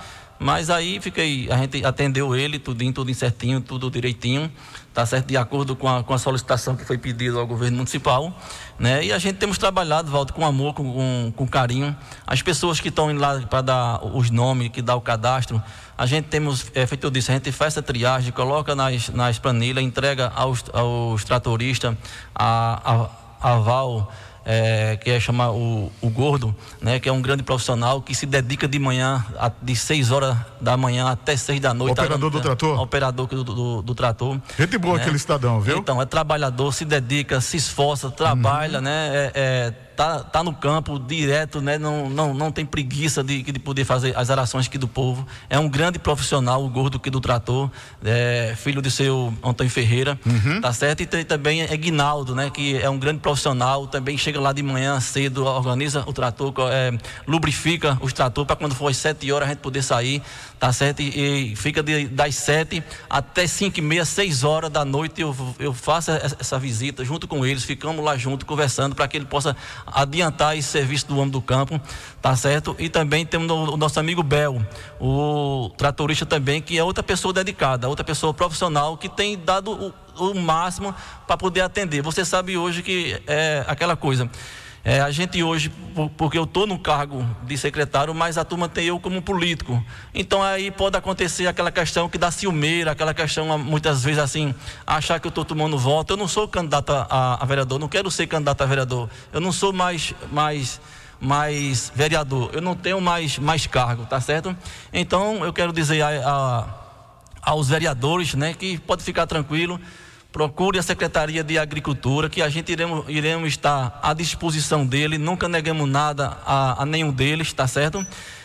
Mas aí fiquei, a gente atendeu ele, tudinho, tudo certinho, tudo direitinho, tá certo? De acordo com a, com a solicitação que foi pedida ao governo municipal, né? E a gente temos trabalhado, Walter, com amor, com, com, com carinho. As pessoas que estão indo lá para dar os nomes, que dá o cadastro, a gente temos, é, feito disso, a gente faz essa triagem, coloca nas, nas planilhas, entrega aos, aos tratoristas a, a, a aval é, que é chamar o, o Gordo, né, que é um grande profissional que se dedica de manhã, a, de 6 horas da manhã até 6 da noite. Operador do trator? Operador do, do, do trator. Gente boa né? aquele cidadão, viu? Então, é trabalhador, se dedica, se esforça, trabalha, uhum. né? É, é, tá, tá no campo direto, né? Não, não, não tem preguiça de, de poder fazer as arações aqui do povo. É um grande profissional, o gordo aqui do trator, é, filho de seu Antônio Ferreira, uhum. tá certo? E tem, também é Guinaldo, né? Que é um grande profissional, também chega lá de manhã cedo, organiza o trator, é, lubrifica os trator para quando for às 7 horas a gente poder sair, tá certo? E, e fica de, das 7 até 5 e meia, 6 horas da noite eu, eu faço essa visita junto com eles, ficamos lá junto conversando para que ele possa adiantar esse serviço do homem do campo, tá certo? E também temos o nosso amigo Bel, o tratorista também, que é outra pessoa dedicada, outra pessoa profissional que tem dado o, o máximo para poder atender. Você sabe hoje que é aquela coisa. É, a gente hoje, porque eu estou no cargo de secretário, mas a turma tem eu como político. Então aí pode acontecer aquela questão que dá ciumeira, aquela questão muitas vezes assim, achar que eu estou tomando voto. Eu não sou candidato a, a, vereador, não quero ser candidato a vereador. Eu não sou mais, mais, mais vereador, eu não tenho mais, mais cargo, tá certo? Então eu quero dizer a, a, aos vereadores, né, que pode ficar tranquilo procure a Secretaria de Agricultura, que a gente iremos, iremos estar à disposição dele, nunca negamos nada a, a nenhum deles, tá certo?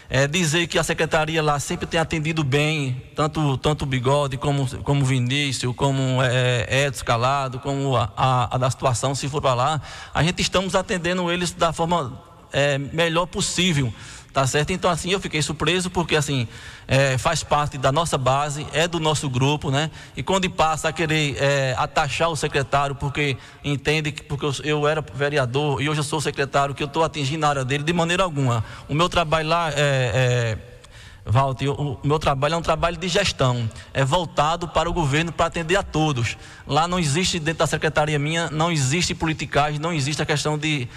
É, dizer que a secretaria lá sempre tem atendido bem, tanto, tanto o Bigode, como, como o Vinícius, como é, Edson Calado, como a, a, a da situação, se for para lá, a gente estamos atendendo eles da forma é, melhor possível tá certo? Então assim eu fiquei surpreso porque assim é, faz parte da nossa base, é do nosso grupo, né? E quando passa a querer é, atachar o secretário porque entende que porque eu, eu, era vereador e hoje eu sou secretário que eu estou atingindo a área dele de maneira alguma. O meu trabalho lá é, é Walter, o meu trabalho é um trabalho de gestão, é voltado para o governo para atender a todos. Lá não existe, dentro da secretaria minha, não existe politicagem, não existe a questão de,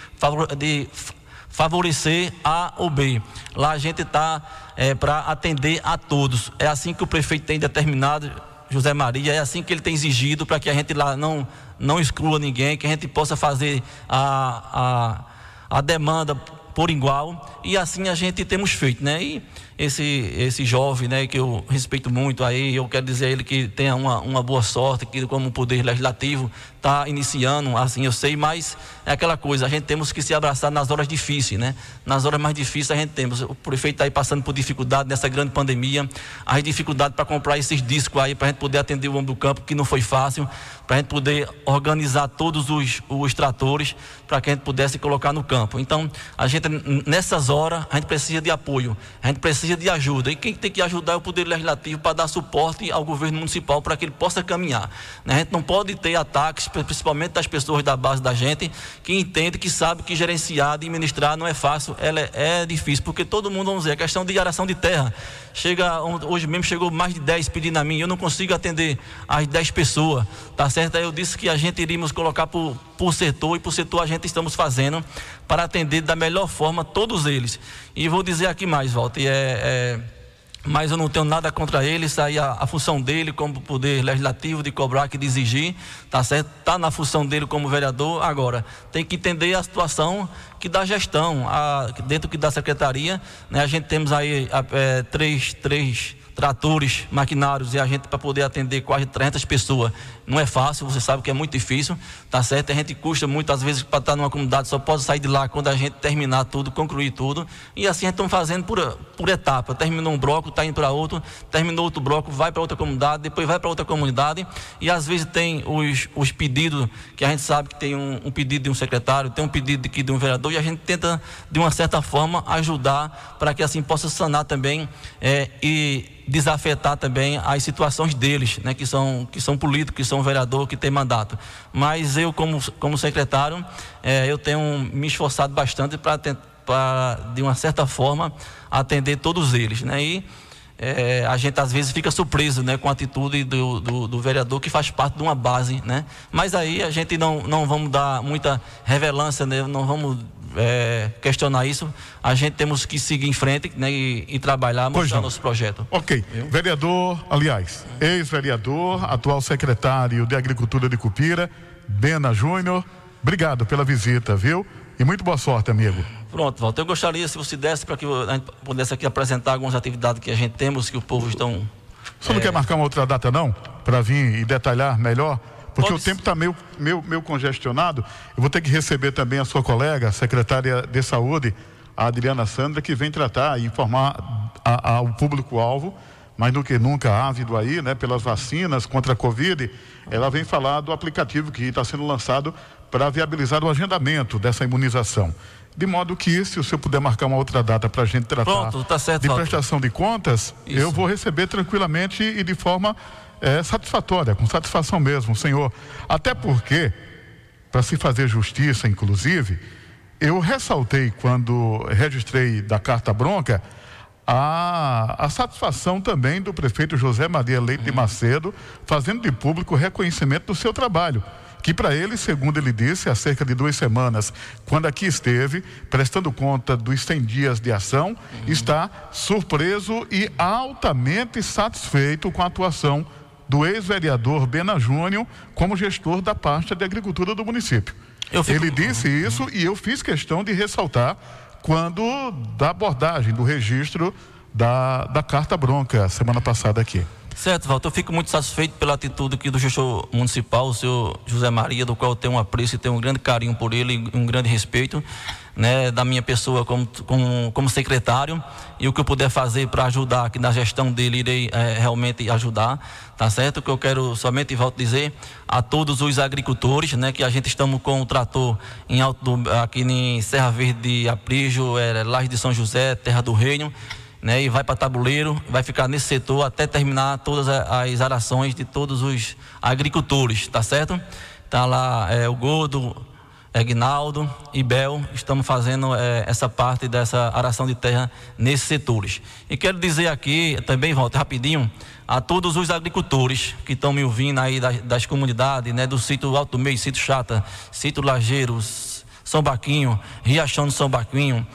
de favorecer A ou B. Lá a gente está é, para atender a todos. É assim que o prefeito tem determinado, José Maria, é assim que ele tem exigido para que a gente lá não, não exclua ninguém, que a gente possa fazer a, a, a demanda por igual. E assim a gente temos feito, né? E esse, esse jovem, né, que eu respeito muito aí, eu quero dizer a ele que tenha uma, uma boa sorte, que como poder legislativo está iniciando, assim eu sei, mas é aquela coisa, a gente temos que se abraçar nas horas difíceis, né? Nas horas mais difíceis a gente temos, o prefeito está aí passando por dificuldade nessa grande pandemia, as dificuldades para comprar esses discos aí, para a gente poder atender o homem do campo, que não foi fácil, para a gente poder organizar todos os, os tratores, para que a gente pudesse colocar no campo. Então, a gente nessas horas, a gente precisa de apoio, a gente precisa de ajuda. E quem tem que ajudar é o Poder Legislativo para dar suporte ao governo municipal para que ele possa caminhar. Né? A gente não pode ter ataques, principalmente das pessoas da base da gente, que entende, que sabe que gerenciar, administrar não é fácil, ela é, é difícil, porque todo mundo, vamos dizer, a questão de aração de terra. Chega, hoje mesmo chegou mais de 10 pedindo a mim, eu não consigo atender as 10 pessoas, tá certo? Aí eu disse que a gente iríamos colocar por, por setor e por setor a gente estamos fazendo para atender da melhor forma todos eles. E vou dizer aqui mais, Walter, é, é mas eu não tenho nada contra ele, isso aí a, a, função dele como poder legislativo de cobrar, que de exigir, tá certo? Tá na função dele como vereador, agora tem que entender a situação que da gestão, a, dentro que da secretaria, né? A gente temos aí a, é, três, três tratores, maquinários e a gente para poder atender quase 300 pessoas. Não é fácil, você sabe que é muito difícil, tá certo? A gente custa muitas vezes para estar numa comunidade, só pode sair de lá quando a gente terminar tudo, concluir tudo. E assim a gente está fazendo por, por etapa. Terminou um bloco, está indo para outro, terminou outro bloco, vai para outra comunidade, depois vai para outra comunidade. E às vezes tem os, os pedidos, que a gente sabe que tem um, um pedido de um secretário, tem um pedido de, de um vereador, e a gente tenta, de uma certa forma, ajudar para que assim possa sanar também é, e desafetar também as situações deles, né, que são que são políticos, que são vereador, que tem mandato. Mas eu como como secretário, é, eu tenho me esforçado bastante para de uma certa forma atender todos eles, né? E é, a gente às vezes fica surpreso né, com a atitude do, do, do, vereador que faz parte de uma base, né? Mas aí a gente não, não vamos dar muita revelância, né? não vamos é, questionar isso, a gente temos que seguir em frente né, e, e trabalhar, mostrar nosso projeto. Ok. Eu? Vereador, aliás, ex-vereador, atual secretário de Agricultura de Cupira, Bena Júnior, obrigado pela visita, viu? E muito boa sorte, amigo. Pronto, Walter. Eu gostaria, se você desse, para que a gente pudesse aqui apresentar algumas atividades que a gente temos, que o povo estão. Você é... não quer marcar uma outra data, não? Para vir e detalhar melhor? Porque Pode... o tempo está meio, meio, meio congestionado. Eu vou ter que receber também a sua colega, a secretária de saúde, a Adriana Sandra, que vem tratar e informar ao público-alvo, mais do que nunca ávido aí, né, pelas vacinas contra a Covid, ela vem falar do aplicativo que está sendo lançado para viabilizar o agendamento dessa imunização. De modo que, se o senhor puder marcar uma outra data para a gente tratar Pronto, tá certo, de prestação de contas, Isso. eu vou receber tranquilamente e de forma é, satisfatória, com satisfação mesmo, senhor. Até porque, para se fazer justiça, inclusive, eu ressaltei quando registrei da carta bronca a, a satisfação também do prefeito José Maria Leite de Macedo, fazendo de público o reconhecimento do seu trabalho que para ele, segundo ele disse, há cerca de duas semanas, quando aqui esteve, prestando conta dos 100 dias de ação, uhum. está surpreso e altamente satisfeito com a atuação do ex-vereador Bena Júnior como gestor da pasta de agricultura do município. Fico... Ele disse isso e eu fiz questão de ressaltar quando da abordagem, do registro da, da carta bronca semana passada aqui. Certo, Walter. Eu fico muito satisfeito pela atitude aqui do gestor municipal, o senhor José Maria, do qual eu tenho um apreço e tenho um grande carinho por ele e um grande respeito, né, da minha pessoa como, como, como secretário. E o que eu puder fazer para ajudar aqui na gestão dele, irei é, realmente ajudar, tá certo? Que eu quero somente, volto dizer, a todos os agricultores, né, que a gente estamos com o trator em alto, aqui em Serra Verde, Aprígio, é, Laje de São José, Terra do Reino né, e vai para tabuleiro, vai ficar nesse setor até terminar todas as arações de todos os agricultores, tá certo? Tá lá é, o Gordo, Egnaldo e Bel, estamos fazendo é, essa parte dessa aração de terra nesses setores. E quero dizer aqui, também, volta rapidinho, a todos os agricultores que estão me ouvindo aí das, das comunidades, né, do sítio Alto Meio, sítio Chata, sítio Lageiros, são Baquinho, Riachão do São Baquinho,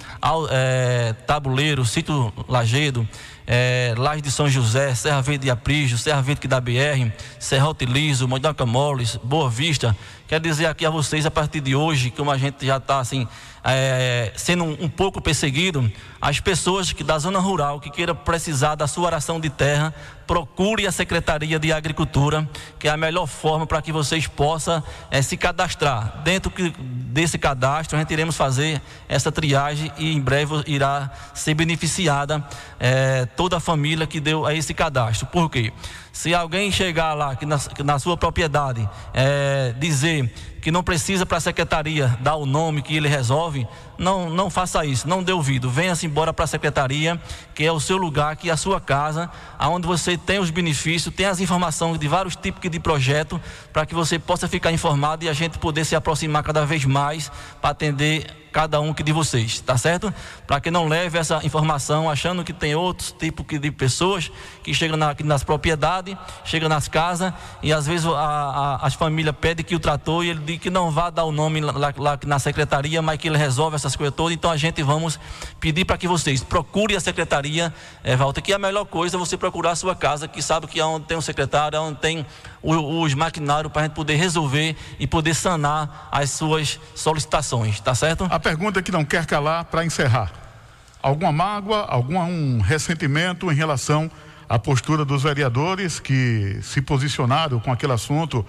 é, Tabuleiro, Sítio Lagedo, é, Laje de São José, Serra Verde de Aprígio, Serra Verde que da BR, Serra Utilizo, Moidanca Moles, Boa Vista. Quero dizer aqui a vocês, a partir de hoje, como a gente já está assim, é, sendo um, um, pouco perseguido, as pessoas que da zona rural que queiram precisar da sua aração de terra, procure a Secretaria de Agricultura, que é a melhor forma para que vocês possam é, se cadastrar. Dentro desse cadastro, a gente iremos fazer essa triagem e em breve irá ser beneficiada é, toda a família que deu a esse cadastro. Por quê? Se alguém chegar lá que na, que na sua propriedade é, dizer que não precisa para a secretaria dar o nome que ele resolve, não, não faça isso, não dê ouvido. Venha-se embora para a secretaria, que é o seu lugar, que é a sua casa, aonde você tem os benefícios, tem as informações de vários tipos de projeto, para que você possa ficar informado e a gente poder se aproximar cada vez mais para atender cada um que de vocês, tá certo? Para que não leve essa informação achando que tem outros tipos de pessoas que chegam na, nas propriedades, chegam nas casas e às vezes a, a, as famílias pedem que o trator e ele diz que não vá dar o nome lá, lá na secretaria, mas que ele resolve essas coisas todas. Então a gente vamos pedir para que vocês procurem a secretaria, é, Walter, que é a melhor coisa é você procurar a sua casa, que sabe que é onde tem um secretário, é onde tem os maquinários para a gente poder resolver e poder sanar as suas solicitações, tá certo? A pergunta que não quer calar para encerrar. Alguma mágoa, algum um ressentimento em relação à postura dos vereadores que se posicionaram com aquele assunto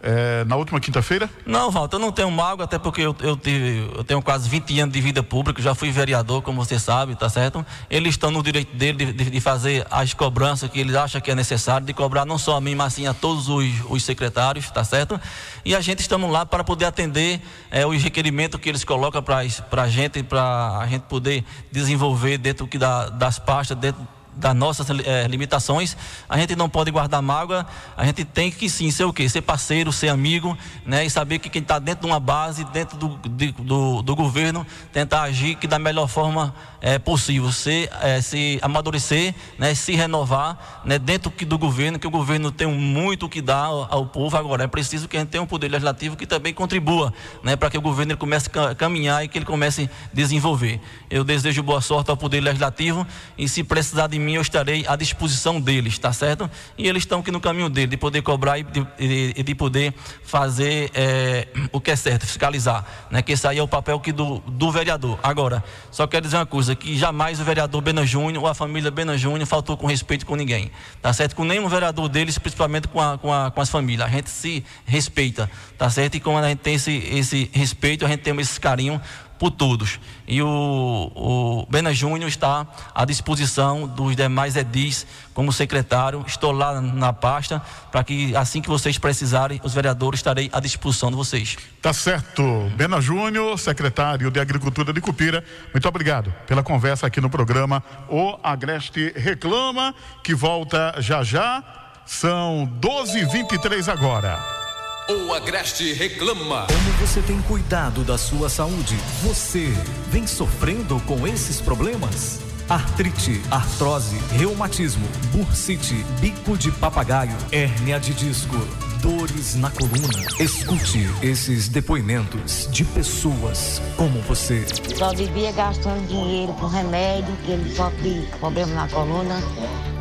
é, na última quinta-feira? Não, Walter, eu não tenho mágoa, até porque eu, eu, tive, eu, tenho quase 20 anos de vida pública, já fui vereador, como você sabe, tá certo? Eles estão no direito dele de, de, de, fazer as cobranças que eles acham que é necessário, de cobrar não só a mim, mas sim a todos os, os secretários, tá certo? E a gente estamos lá para poder atender é, os requerimentos que eles colocam para a gente, para a gente poder desenvolver dentro da, das pastas, dentro das nossas é, limitações, a gente não pode guardar mágoa, a gente tem que sim ser o quê? Ser parceiro, ser amigo, né? E saber que quem está dentro de uma base, dentro do, de, do, do, governo, tentar agir que da melhor forma é, possível, se, é, se amadurecer, né? se renovar, né? Dentro que, do governo, que o governo tem muito o que dar ao, ao, povo, agora é preciso que a gente tenha um poder legislativo que também contribua, né? Para que o governo ele comece a caminhar e que ele comece a desenvolver. Eu desejo boa sorte ao poder legislativo e se precisar de mim mim eu estarei à disposição deles, tá certo? E eles estão aqui no caminho dele, de poder cobrar e de, de, de poder fazer é, o que é certo, fiscalizar, né? Que esse aí é o papel que do, do vereador. Agora, só quero dizer uma coisa, que jamais o vereador Bena Júnior ou a família Bena Júnior faltou com respeito com ninguém, tá certo? Com nenhum vereador deles, principalmente com, a, com, a, com as famílias. A gente se respeita, tá certo? E como a gente tem esse, esse respeito, a gente tem esse carinho por todos. E o, o Bena Júnior está à disposição dos demais edis como secretário. Estou lá na pasta para que assim que vocês precisarem, os vereadores estarei à disposição de vocês. Tá certo. Bena Júnior, secretário de Agricultura de Cupira, muito obrigado pela conversa aqui no programa O Agreste Reclama, que volta já já. São 12h23 agora. O Agreste reclama. Como você tem cuidado da sua saúde? Você vem sofrendo com esses problemas? Artrite, artrose, reumatismo, bursite, bico de papagaio, hérnia de disco dores na coluna. Escute esses depoimentos de pessoas como você. Só vivia gastando dinheiro com remédio, que ele sofre problema na coluna.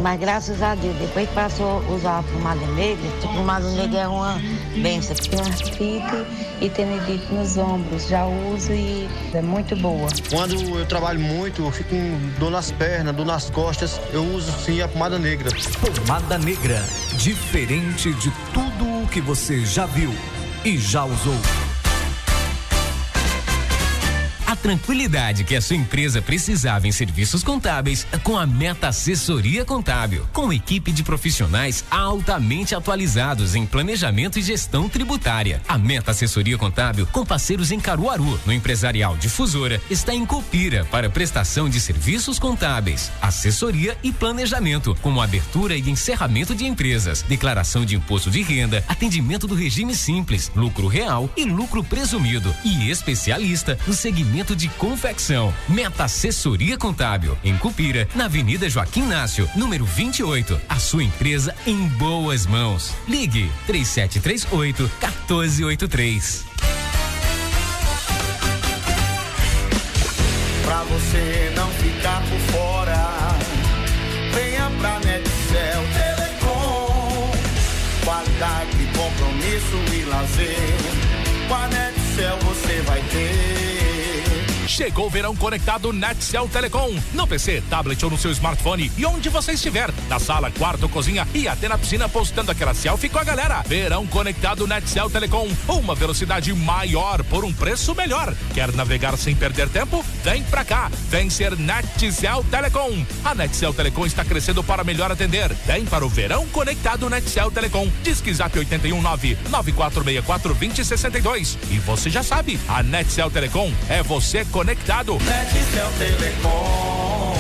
Mas graças a Deus, depois que passou a usar a pomada negra, a pomada negra é uma benção. Tem artrite e tenedite nos ombros, já uso e é muito boa. Quando eu trabalho muito, eu fico com dor nas pernas, dor nas costas, eu uso sim a pomada negra. Pomada negra, diferente de tudo que você já viu e já usou. Tranquilidade que a sua empresa precisava em serviços contábeis com a Meta Assessoria Contábil, com equipe de profissionais altamente atualizados em planejamento e gestão tributária. A Meta Assessoria Contábil, com parceiros em Caruaru, no empresarial Difusora, está em Copira para prestação de serviços contábeis, assessoria e planejamento, como abertura e encerramento de empresas, declaração de imposto de renda, atendimento do regime simples, lucro real e lucro presumido, e especialista no segmento de confecção. Meta Assessoria Contábil, em Cupira, na Avenida Joaquim Nácio, número 28. A sua empresa em boas mãos. Ligue 3738 1483. Pra você não ficar por fora, venha pra Netcel Telecom. Qualidade, compromisso e lazer. Com a Netcel você vai ter. Chegou o verão conectado Netcel Telecom. No PC, tablet ou no seu smartphone e onde você estiver. Na sala, quarto, cozinha e até na piscina postando aquela selfie com a galera. Verão conectado Netcel Telecom. Uma velocidade maior por um preço melhor. Quer navegar sem perder tempo? Vem pra cá, vem ser Netcel Telecom. A Netcel Telecom está crescendo para melhor atender. Vem para o verão conectado Netcel Telecom. Disque Zap 819 9464 2062. E você já sabe, a Netcel Telecom é você conectado. Netcel Telecom.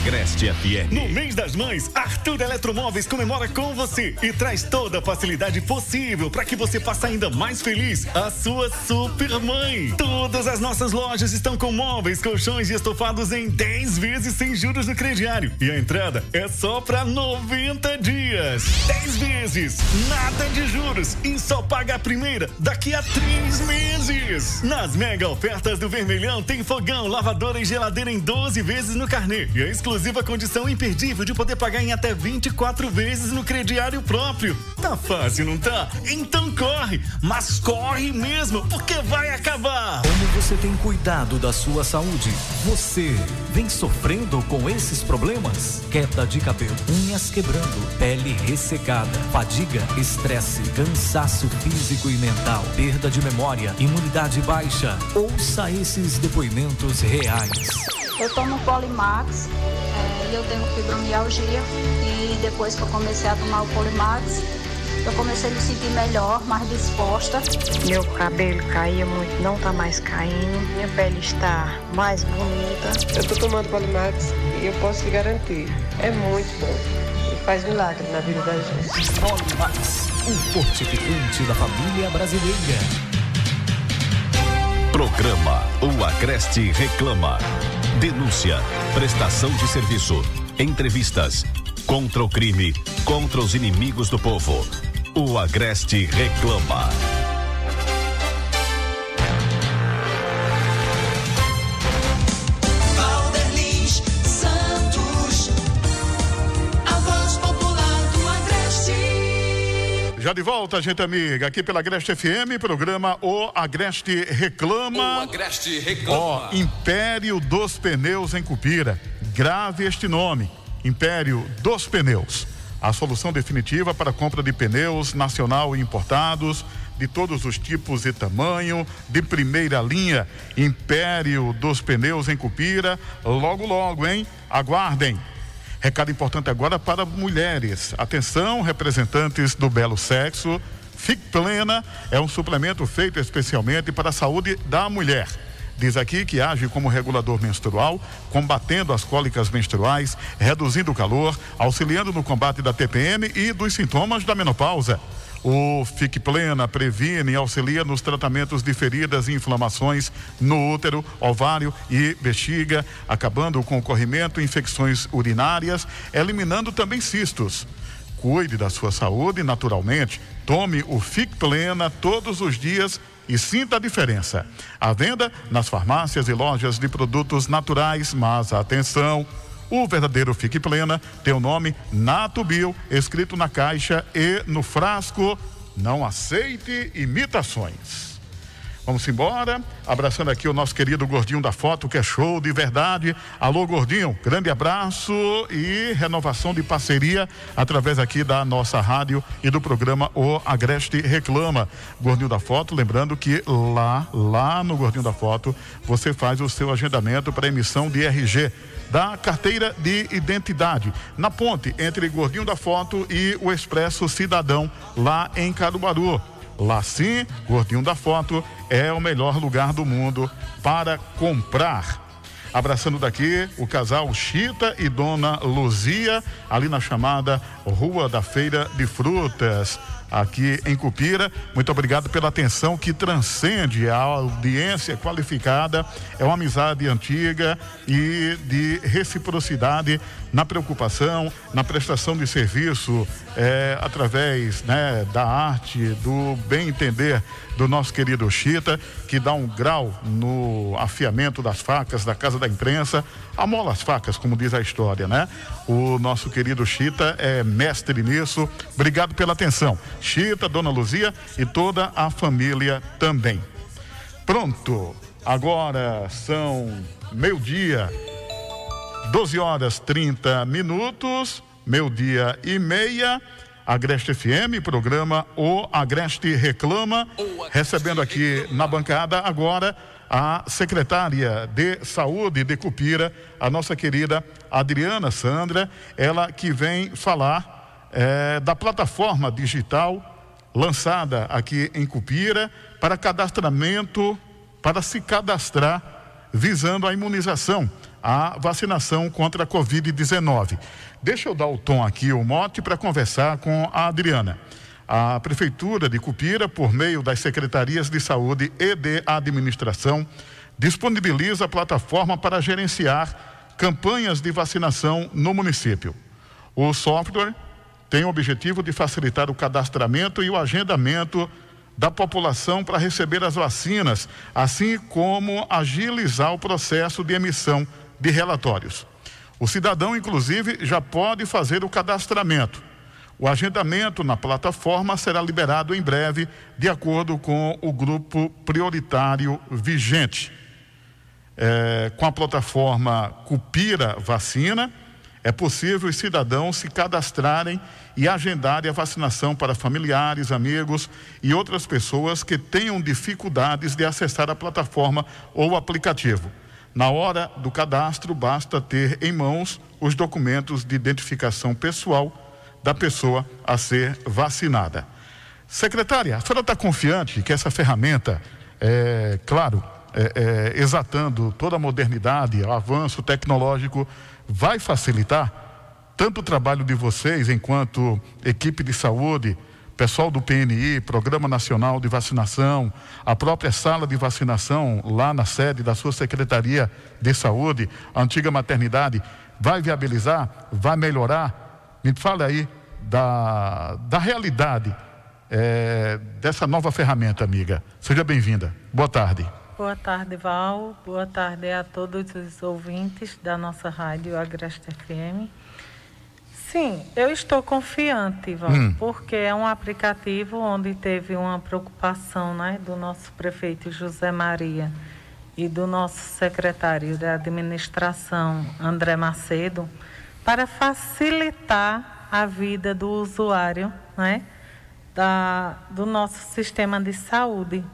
Agreste FM. No mês das mães, Arthur Eletromóveis comemora com você e traz toda a facilidade possível para que você faça ainda mais feliz a sua super mãe. Todas as nossas lojas estão com móveis, colchões e estofados em 10 vezes sem juros no crediário. E a entrada é só para 90 dias. 10 vezes, nada de juros e só paga a primeira daqui a 3 meses. Nas mega ofertas do Vermelhão tem fogão, lavadora e geladeira em 12 vezes no carnê. E a exclusiva condição imperdível de poder pagar em até 24 vezes no crediário próprio. Tá fácil, não tá? Então corre, mas corre mesmo, porque vai acabar. Como você tem cuidado da sua saúde? Você vem sofrendo com esses problemas? Queda de cabelo, unhas quebrando, pele ressecada, fadiga, estresse, cansaço físico e mental, perda de memória, imunidade baixa. Ouça esses depoimentos reais. Eu tomo Polimax e eu tenho fibromialgia e depois que eu comecei a tomar o Polimax, eu comecei a me sentir melhor, mais disposta. Meu cabelo caía muito, não tá mais caindo. Minha pele está mais bonita. Eu tô tomando Polimax e eu posso lhe garantir, é muito bom. E faz milagre na vida da gente. Polimax, o fortificante da família brasileira. Programa O Agreste Reclama. Denúncia, prestação de serviço, entrevistas, contra o crime, contra os inimigos do povo. O Agreste Reclama. Já de volta, gente amiga, aqui pela Agreste FM, programa O Agreste Reclama. O Agreste Reclama. Ó, Império dos Pneus em Cupira. Grave este nome: Império dos Pneus. A solução definitiva para a compra de pneus nacional e importados, de todos os tipos e tamanho, de primeira linha. Império dos Pneus em Cupira. Logo, logo, hein? Aguardem. Recado importante agora para mulheres. Atenção, representantes do belo sexo. Fique Plena é um suplemento feito especialmente para a saúde da mulher. Diz aqui que age como regulador menstrual, combatendo as cólicas menstruais, reduzindo o calor, auxiliando no combate da TPM e dos sintomas da menopausa. O Fique Plena previne e auxilia nos tratamentos de feridas e inflamações no útero, ovário e bexiga, acabando com o corrimento, infecções urinárias, eliminando também cistos. Cuide da sua saúde naturalmente. Tome o Fique Plena todos os dias e sinta a diferença. À venda nas farmácias e lojas de produtos naturais, mas atenção. O verdadeiro Fique Plena tem o nome Nato Bio escrito na caixa e no frasco. Não aceite imitações. Vamos embora, abraçando aqui o nosso querido gordinho da foto, que é show de verdade. Alô, gordinho, grande abraço e renovação de parceria através aqui da nossa rádio e do programa O Agreste Reclama. Gordinho da foto, lembrando que lá, lá no Gordinho da foto, você faz o seu agendamento para emissão de RG da carteira de identidade, na ponte entre Gordinho da Foto e o Expresso Cidadão, lá em Caruaru. Lá sim, Gordinho da Foto é o melhor lugar do mundo para comprar. Abraçando daqui o casal Chita e Dona Luzia, ali na chamada Rua da Feira de Frutas, aqui em Cupira. Muito obrigado pela atenção que transcende a audiência qualificada. É uma amizade antiga e de reciprocidade na preocupação, na prestação de serviço, é, através né, da arte, do bem entender do nosso querido Chita, que dá um grau no afiamento das facas da Casa da Imprensa, amola as facas, como diz a história, né? O nosso querido Chita é mestre nisso. Obrigado pela atenção. Chita, Dona Luzia e toda a família também. Pronto, agora são meio-dia, 12 horas 30 minutos, meio-dia e meia. Agreste FM, programa O Agreste Reclama, recebendo aqui na bancada agora a secretária de Saúde de Cupira, a nossa querida Adriana Sandra, ela que vem falar eh, da plataforma digital lançada aqui em Cupira para cadastramento, para se cadastrar visando a imunização, a vacinação contra a Covid-19. Deixa eu dar o tom aqui, o mote, para conversar com a Adriana. A Prefeitura de Cupira, por meio das Secretarias de Saúde e de Administração, disponibiliza a plataforma para gerenciar campanhas de vacinação no município. O software tem o objetivo de facilitar o cadastramento e o agendamento da população para receber as vacinas, assim como agilizar o processo de emissão de relatórios. O cidadão, inclusive, já pode fazer o cadastramento o agendamento na plataforma será liberado em breve, de acordo com o grupo prioritário vigente. É, com a plataforma Cupira Vacina, é possível os cidadãos se cadastrarem e agendarem a vacinação para familiares, amigos e outras pessoas que tenham dificuldades de acessar a plataforma ou aplicativo. Na hora do cadastro, basta ter em mãos os documentos de identificação pessoal da pessoa a ser vacinada. Secretária, a senhora está confiante que essa ferramenta, é, claro, é, é, exatando toda a modernidade, o avanço tecnológico, vai facilitar tanto o trabalho de vocês enquanto equipe de saúde, pessoal do PNI, Programa Nacional de Vacinação, a própria sala de vacinação lá na sede da sua Secretaria de Saúde, a antiga maternidade, vai viabilizar, vai melhorar me fala aí da, da realidade é, dessa nova ferramenta, amiga. Seja bem-vinda. Boa tarde. Boa tarde, Val. Boa tarde a todos os ouvintes da nossa rádio Agreste FM. Sim, eu estou confiante, Val, hum. porque é um aplicativo onde teve uma preocupação né, do nosso prefeito José Maria e do nosso secretário de administração, André Macedo para facilitar a vida do usuário né, da, do nosso sistema de saúde,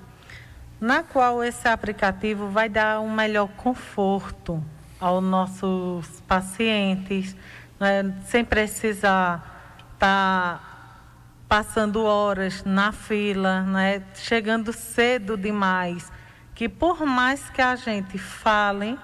na qual esse aplicativo vai dar um melhor conforto aos nossos pacientes, né, sem precisar estar tá passando horas na fila, né, chegando cedo demais, que por mais que a gente fale,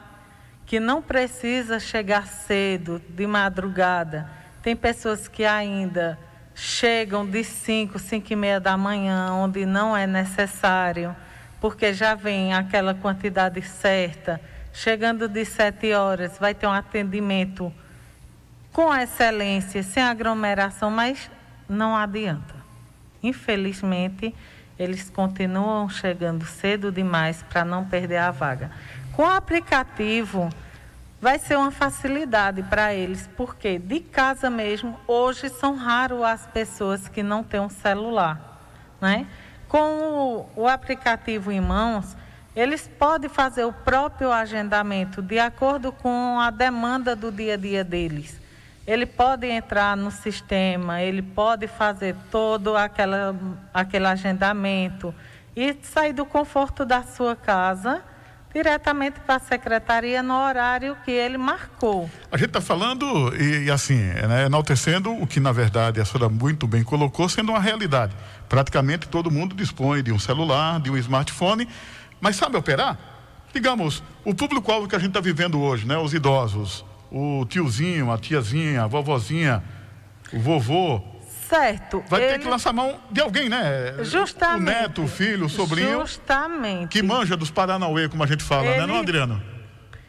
que não precisa chegar cedo, de madrugada. Tem pessoas que ainda chegam de 5, 5 e meia da manhã, onde não é necessário, porque já vem aquela quantidade certa. Chegando de 7 horas, vai ter um atendimento com excelência, sem aglomeração, mas não adianta. Infelizmente, eles continuam chegando cedo demais para não perder a vaga. Com o aplicativo, vai ser uma facilidade para eles, porque de casa mesmo, hoje são raros as pessoas que não têm um celular. Né? Com o, o aplicativo em mãos, eles podem fazer o próprio agendamento de acordo com a demanda do dia a dia deles. Ele pode entrar no sistema, ele pode fazer todo aquela, aquele agendamento e sair do conforto da sua casa diretamente para a secretaria no horário que ele marcou. A gente está falando e, e assim, né, enaltecendo o que na verdade a senhora muito bem colocou, sendo uma realidade. Praticamente todo mundo dispõe de um celular, de um smartphone, mas sabe operar? Digamos, o público-alvo que a gente está vivendo hoje, né, os idosos, o tiozinho, a tiazinha, a vovozinha, o vovô, certo. Vai ele... ter que lançar mão de alguém, né? Justamente. O neto, o filho, o sobrinho. Justamente. Que manja dos Paranauê, como a gente fala, ele... né, não, Adriano?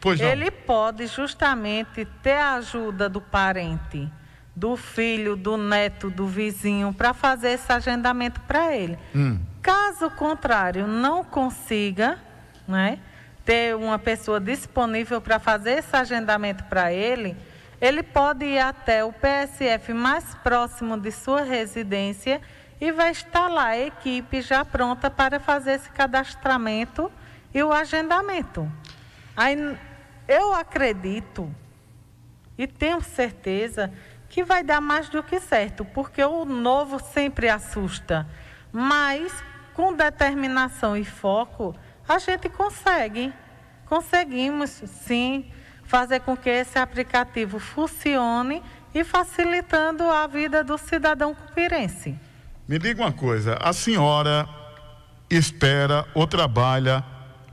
Pois não. Ele pode justamente ter a ajuda do parente, do filho, do neto, do vizinho, para fazer esse agendamento para ele. Hum. Caso contrário, não consiga, né? Ter uma pessoa disponível para fazer esse agendamento para ele, ele pode ir até o PSF mais próximo de sua residência e vai estar lá a equipe já pronta para fazer esse cadastramento e o agendamento. Aí, eu acredito e tenho certeza que vai dar mais do que certo, porque o novo sempre assusta, mas com determinação e foco a gente consegue. Conseguimos, sim, fazer com que esse aplicativo funcione e facilitando a vida do cidadão cupirense. Me diga uma coisa, a senhora espera ou trabalha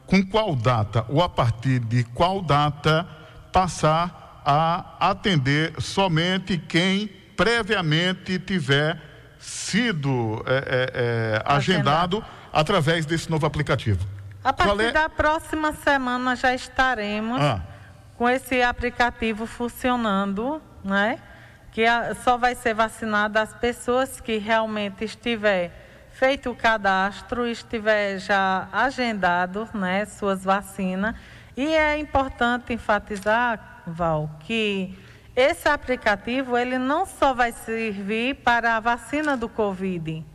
com qual data ou a partir de qual data passar a atender somente quem previamente tiver sido é, é, é, agendado, agendado através desse novo aplicativo? A partir é? da próxima semana já estaremos ah. com esse aplicativo funcionando, né? Que só vai ser vacinada as pessoas que realmente estiver feito o cadastro, estiver já agendado, né, suas vacinas. E é importante enfatizar, Val, que esse aplicativo ele não só vai servir para a vacina do Covid,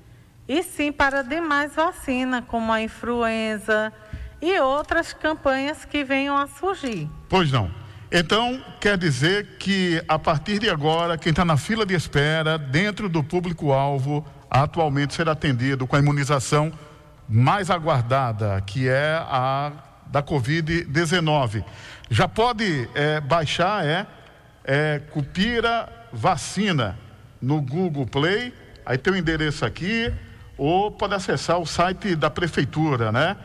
e sim para demais vacinas, como a influenza e outras campanhas que venham a surgir. Pois não. Então, quer dizer que a partir de agora, quem está na fila de espera, dentro do público-alvo, atualmente será atendido com a imunização mais aguardada, que é a da Covid-19. Já pode é, baixar, é, é Cupira Vacina no Google Play, aí tem o endereço aqui, ou pode acessar o site da prefeitura, né?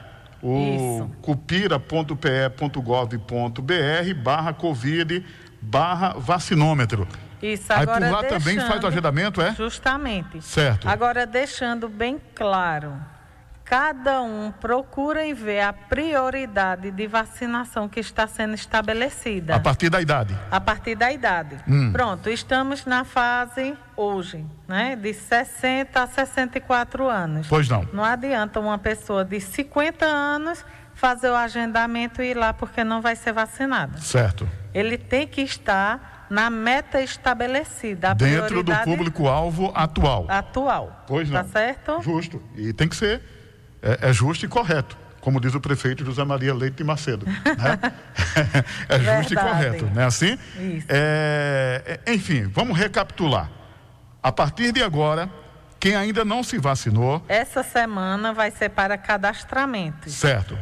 O cupira.pe.gov.br barra Covid barra vacinômetro. Isso, agora Aí por lá deixando, também faz o agendamento, é? Justamente. Certo. Agora deixando bem claro, cada um procura em ver a prioridade de vacinação que está sendo estabelecida. A partir da idade. A partir da idade. Hum. Pronto, estamos na fase hoje, né, de 60 a 64 anos. Pois não. Não adianta uma pessoa de 50 anos fazer o agendamento e ir lá porque não vai ser vacinada. Certo. Ele tem que estar na meta estabelecida. Dentro do público-alvo atual. Atual. Pois não. Tá certo? Justo. E tem que ser é, é justo e correto como diz o prefeito José Maria Leite de Macedo. Né? é justo Verdade. e correto, não é assim? Isso. É, é, enfim, vamos recapitular. A partir de agora, quem ainda não se vacinou. Essa semana vai ser para cadastramento. Certo.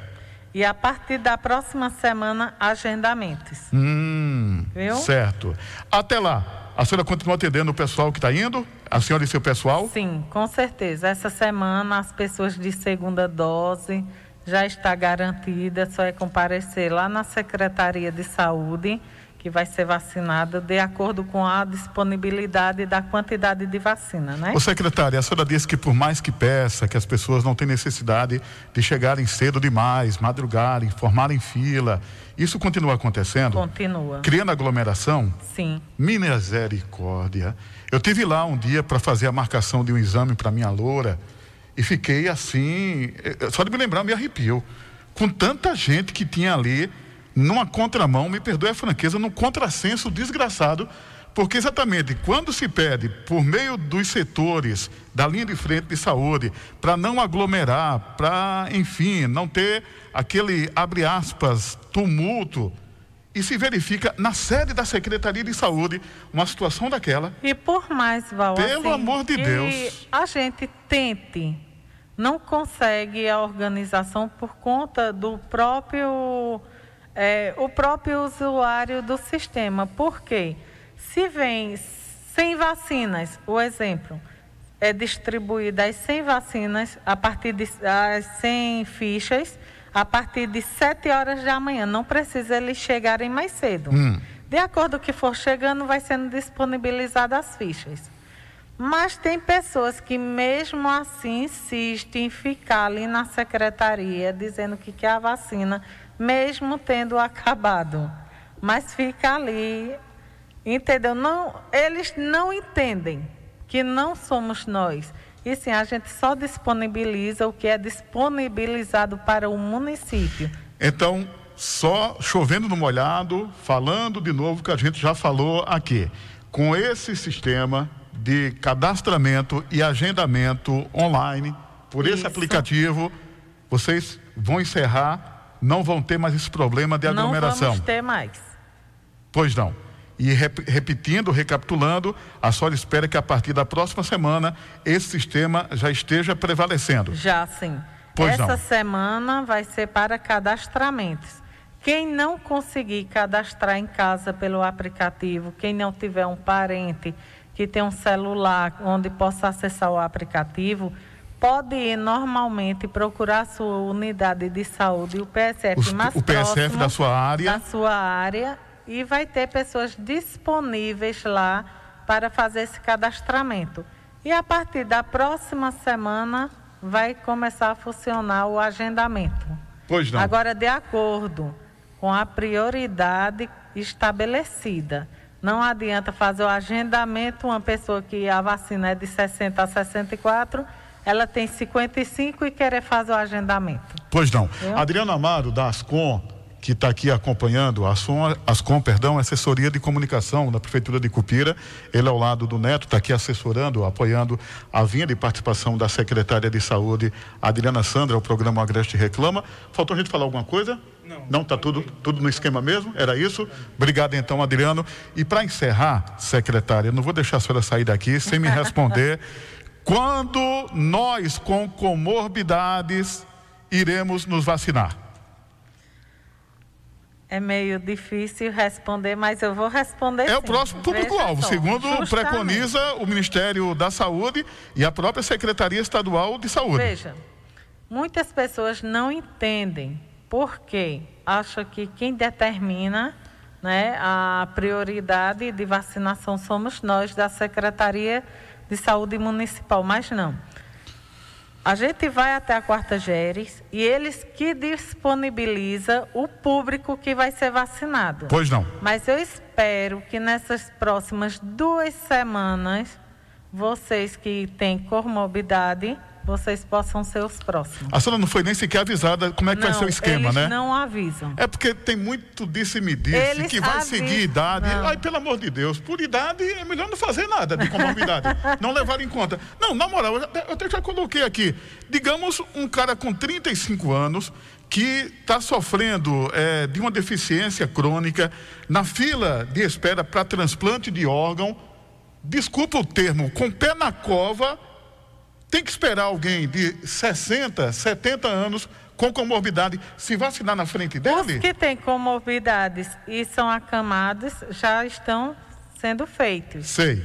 E a partir da próxima semana, agendamentos. Hum, Viu? Certo. Até lá, a senhora continua atendendo o pessoal que está indo? A senhora e seu pessoal? Sim, com certeza. Essa semana as pessoas de segunda dose já está garantida, só é comparecer lá na Secretaria de Saúde que vai ser vacinada de acordo com a disponibilidade da quantidade de vacina, né? O secretário, a senhora disse que por mais que peça, que as pessoas não têm necessidade de chegarem cedo demais, madrugarem, formarem fila, isso continua acontecendo? Continua. Criando aglomeração? Sim. Misericórdia. Eu tive lá um dia para fazer a marcação de um exame para minha loura e fiquei assim, eh, só de me lembrar me arrepio. Com tanta gente que tinha ali, numa contramão, me perdoe a franqueza, num contrassenso desgraçado, porque exatamente quando se pede, por meio dos setores da linha de frente de saúde, para não aglomerar, para, enfim, não ter aquele, abre aspas, tumulto e se verifica na sede da Secretaria de Saúde uma situação daquela. E por mais, Val, pelo assim, amor de Deus, a gente tente, não consegue a organização por conta do próprio é, o próprio usuário do sistema. Por quê? Se vem sem vacinas, o exemplo é distribuído as 100 vacinas a partir de as 100 fichas a partir de 7 horas da manhã. Não precisa eles chegarem mais cedo. Hum. De acordo com o que for chegando, vai sendo disponibilizadas as fichas. Mas tem pessoas que mesmo assim insistem em ficar ali na secretaria dizendo que quer a vacina, mesmo tendo acabado. Mas fica ali, entendeu? Não, eles não entendem que não somos nós. E sim, a gente só disponibiliza o que é disponibilizado para o município. Então, só chovendo no molhado, falando de novo que a gente já falou aqui. Com esse sistema de cadastramento e agendamento online, por esse Isso. aplicativo, vocês vão encerrar, não vão ter mais esse problema de aglomeração. Não vamos ter mais. Pois não. E rep, repetindo, recapitulando, a senhora espera que a partir da próxima semana esse sistema já esteja prevalecendo. Já sim. Pois Essa não. semana vai ser para cadastramentos. Quem não conseguir cadastrar em casa pelo aplicativo, quem não tiver um parente que tem um celular onde possa acessar o aplicativo, pode ir normalmente procurar a sua unidade de saúde, o PSF Os- mais o PSF próximo da sua área. da sua área e vai ter pessoas disponíveis lá para fazer esse cadastramento. E a partir da próxima semana vai começar a funcionar o agendamento. Pois não. Agora, de acordo com a prioridade estabelecida. Não adianta fazer o agendamento, uma pessoa que a vacina é de 60 a 64, ela tem 55 e querer fazer o agendamento. Pois não. Eu? Adriano Amaro, da Ascom, que está aqui acompanhando, a Ascom, Ascom, perdão, assessoria de comunicação da Prefeitura de Cupira. Ele ao lado do Neto, está aqui assessorando, apoiando a vinda e participação da secretária de saúde, Adriana Sandra, ao programa Agreste Reclama. Faltou a gente falar alguma coisa? Não. Não, está tudo, tudo no esquema mesmo? Era isso? Obrigado então, Adriano. E para encerrar, secretária, não vou deixar a senhora sair daqui sem me responder. Quando nós com comorbidades iremos nos vacinar? É meio difícil responder, mas eu vou responder É o sim. próximo público-alvo, segundo justamente. preconiza o Ministério da Saúde e a própria Secretaria Estadual de Saúde. Veja, muitas pessoas não entendem por quê. Acham que quem determina né, a prioridade de vacinação somos nós da Secretaria de Saúde Municipal, mas não. A gente vai até a Quarta Geres e eles que disponibiliza o público que vai ser vacinado. Pois não. Mas eu espero que nessas próximas duas semanas, vocês que têm comorbidade, vocês possam ser os próximos. A senhora não foi nem sequer avisada como é que vai ser o esquema, eles né? não avisam. É porque tem muito disse e me disse Eles que vai avisam. seguir idade. Não. Ai, pelo amor de Deus, por idade é melhor não fazer nada de comorbidade. não levar em conta. Não, na moral, eu, até já coloquei aqui. Digamos um cara com 35 anos que está sofrendo eh, de uma deficiência crônica na fila de espera para transplante de órgão. Desculpa o termo, com pé na cova, tem que esperar alguém de 60, 70 anos com comorbidade se vacinar na frente dele? Os que têm comorbidades e são acamados já estão sendo feitos. Sei.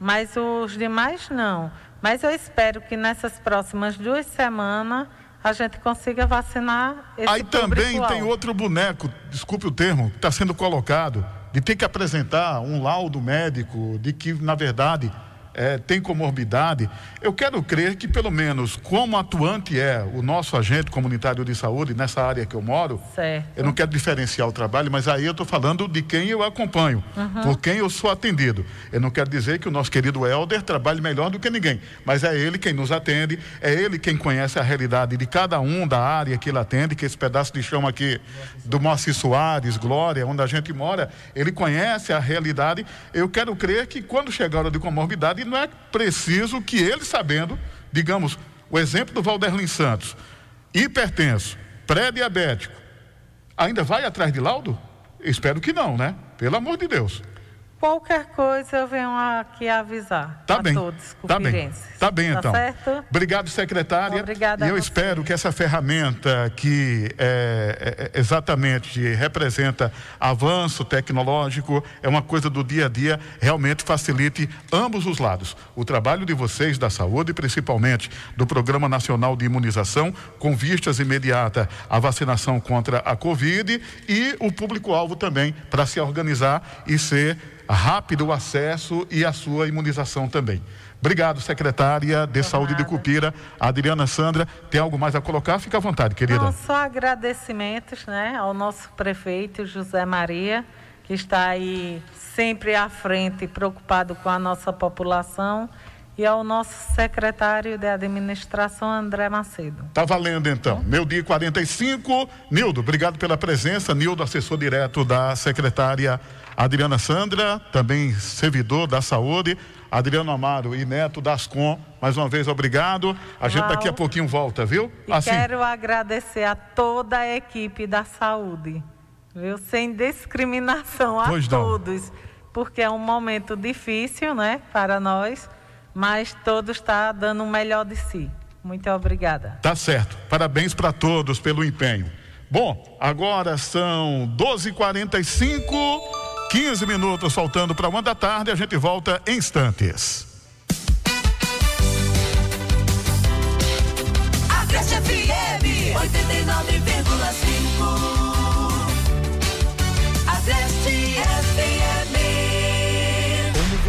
Mas os demais não. Mas eu espero que nessas próximas duas semanas a gente consiga vacinar esse Aí também tem outro boneco, desculpe o termo, que está sendo colocado, de ter que apresentar um laudo médico de que, na verdade, eh, tem comorbidade. Eu quero crer que, pelo menos, como atuante é o nosso agente comunitário de saúde nessa área que eu moro, Certo. eu não quero diferenciar o trabalho, mas aí eu estou falando de quem eu acompanho, Uhum. por quem eu sou atendido. Eu não quero dizer que o nosso querido Helder trabalhe melhor do que ninguém, mas é ele quem nos atende, é ele quem conhece a realidade de cada um da área que ele atende, que esse pedaço de chão aqui do Moacir Soares, Glória, onde a gente mora, ele conhece a realidade. Eu quero crer que quando chegar a hora de comorbidade, não é preciso que ele sabendo, digamos, o exemplo do Valderlin Santos, hipertenso, pré-diabético, ainda vai atrás de laudo? Espero que não, né? Pelo amor de Deus. Qualquer coisa eu venho aqui avisar Tá a bem. todos Tá bem. Tá bem, Tá então. certo? Obrigado, secretária. Obrigada E eu espero que essa ferramenta que é, é, exatamente representa avanço tecnológico, é uma coisa do dia a dia, realmente facilite ambos os lados. O trabalho de vocês da saúde, principalmente do Programa Nacional de Imunização, com vistas imediata à vacinação contra a Covid e o público-alvo também para se organizar e ser rápido o acesso e a sua imunização também. Obrigado, secretária de Saúde de Cupira, Adriana Sandra. Tem algo mais a colocar? Fica à vontade, querida. Não, só agradecimentos né, ao nosso prefeito José Maria, que está aí sempre à frente, preocupado com a nossa população, e ao nosso secretário de administração, André Macedo. Tá valendo então. Meu dia 45. Nildo, obrigado pela presença. Nildo, assessor direto da secretária Adriana Sandra, também servidor da saúde. Adriano Amaro e Neto das Com, mais uma vez obrigado. A gente daqui a pouquinho volta, viu? E quero agradecer a toda a equipe da saúde, viu? Sem discriminação a Pois não. todos, porque é um momento difícil, né, para nós, mas todos estão dando o melhor de si. Muito obrigada. Tá certo. Parabéns para todos pelo empenho. Bom, agora são 12h45, 15 minutos faltando para uma da tarde. A gente volta em instantes. FM 89,5.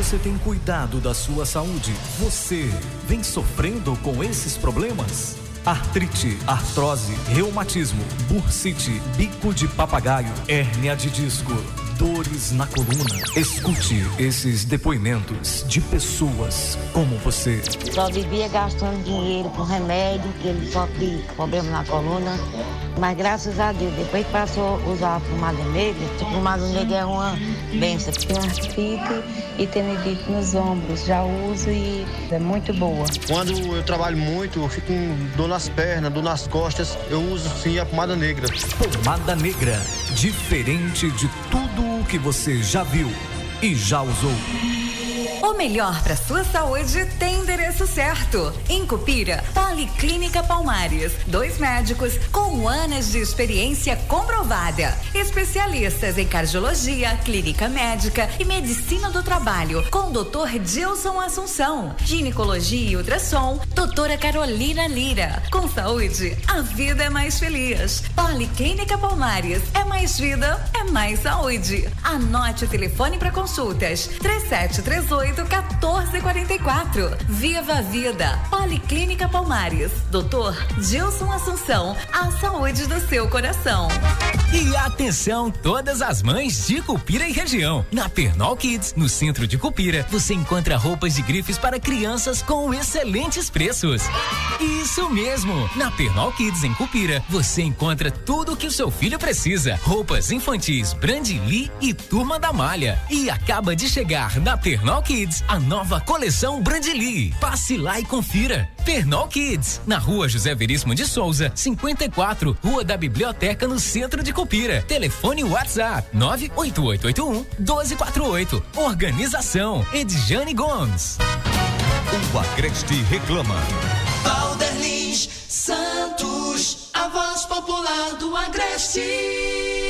Você tem cuidado da sua saúde? Você vem sofrendo com esses problemas? Artrite, artrose, reumatismo, bursite, bico de papagaio, hérnia de disco, dores na coluna. Escute esses depoimentos de pessoas como você. Só vivia gastando dinheiro com remédio, que ele sofre problema na coluna. Mas graças a Deus, depois que passou a usar a pomada negra, a pomada negra é uma benção. Tenho artrite e tendinite nos ombros. Já uso e é muito boa. Quando eu trabalho muito, eu fico com dor nas pernas, dor nas costas, eu uso sim a pomada negra. Pomada negra, diferente de tudo que você já viu e já usou. O melhor para sua saúde tem endereço certo. Em Cupira, Policlínica Palmares. Dois médicos com anos de experiência comprovada. Especialistas em cardiologia, clínica médica e medicina do trabalho. Com Dr. Dilson Assunção. Ginecologia e ultrassom. Doutora Carolina Lira. Com saúde, a vida é mais feliz. Policlínica Palmares. É mais vida, é mais saúde. Anote o telefone para consultas. 3738 1444. Viva a vida. Policlínica Palmares. Doutor Gilson Assunção. A saúde do seu coração. E atenção, todas as mães de Cupira e região. Na Pernol Kids, no centro de Cupira, você encontra roupas de grifes para crianças com excelentes preços. Isso mesmo! Na Pernol Kids em Cupira, você encontra tudo o que o seu filho precisa: roupas infantis, Brandly e Turma da Malha. E acaba de chegar na Pernol Kids a nova coleção Brandly. Passe lá e confira. Pernol Kids, na rua José Veríssimo de Souza, 54, Rua da Biblioteca, no centro de Cupira. Telefone WhatsApp 98881 1248. Organização Edjane Gomes. O Agreste reclama. Valderlins Santos, a voz popular do Agreste.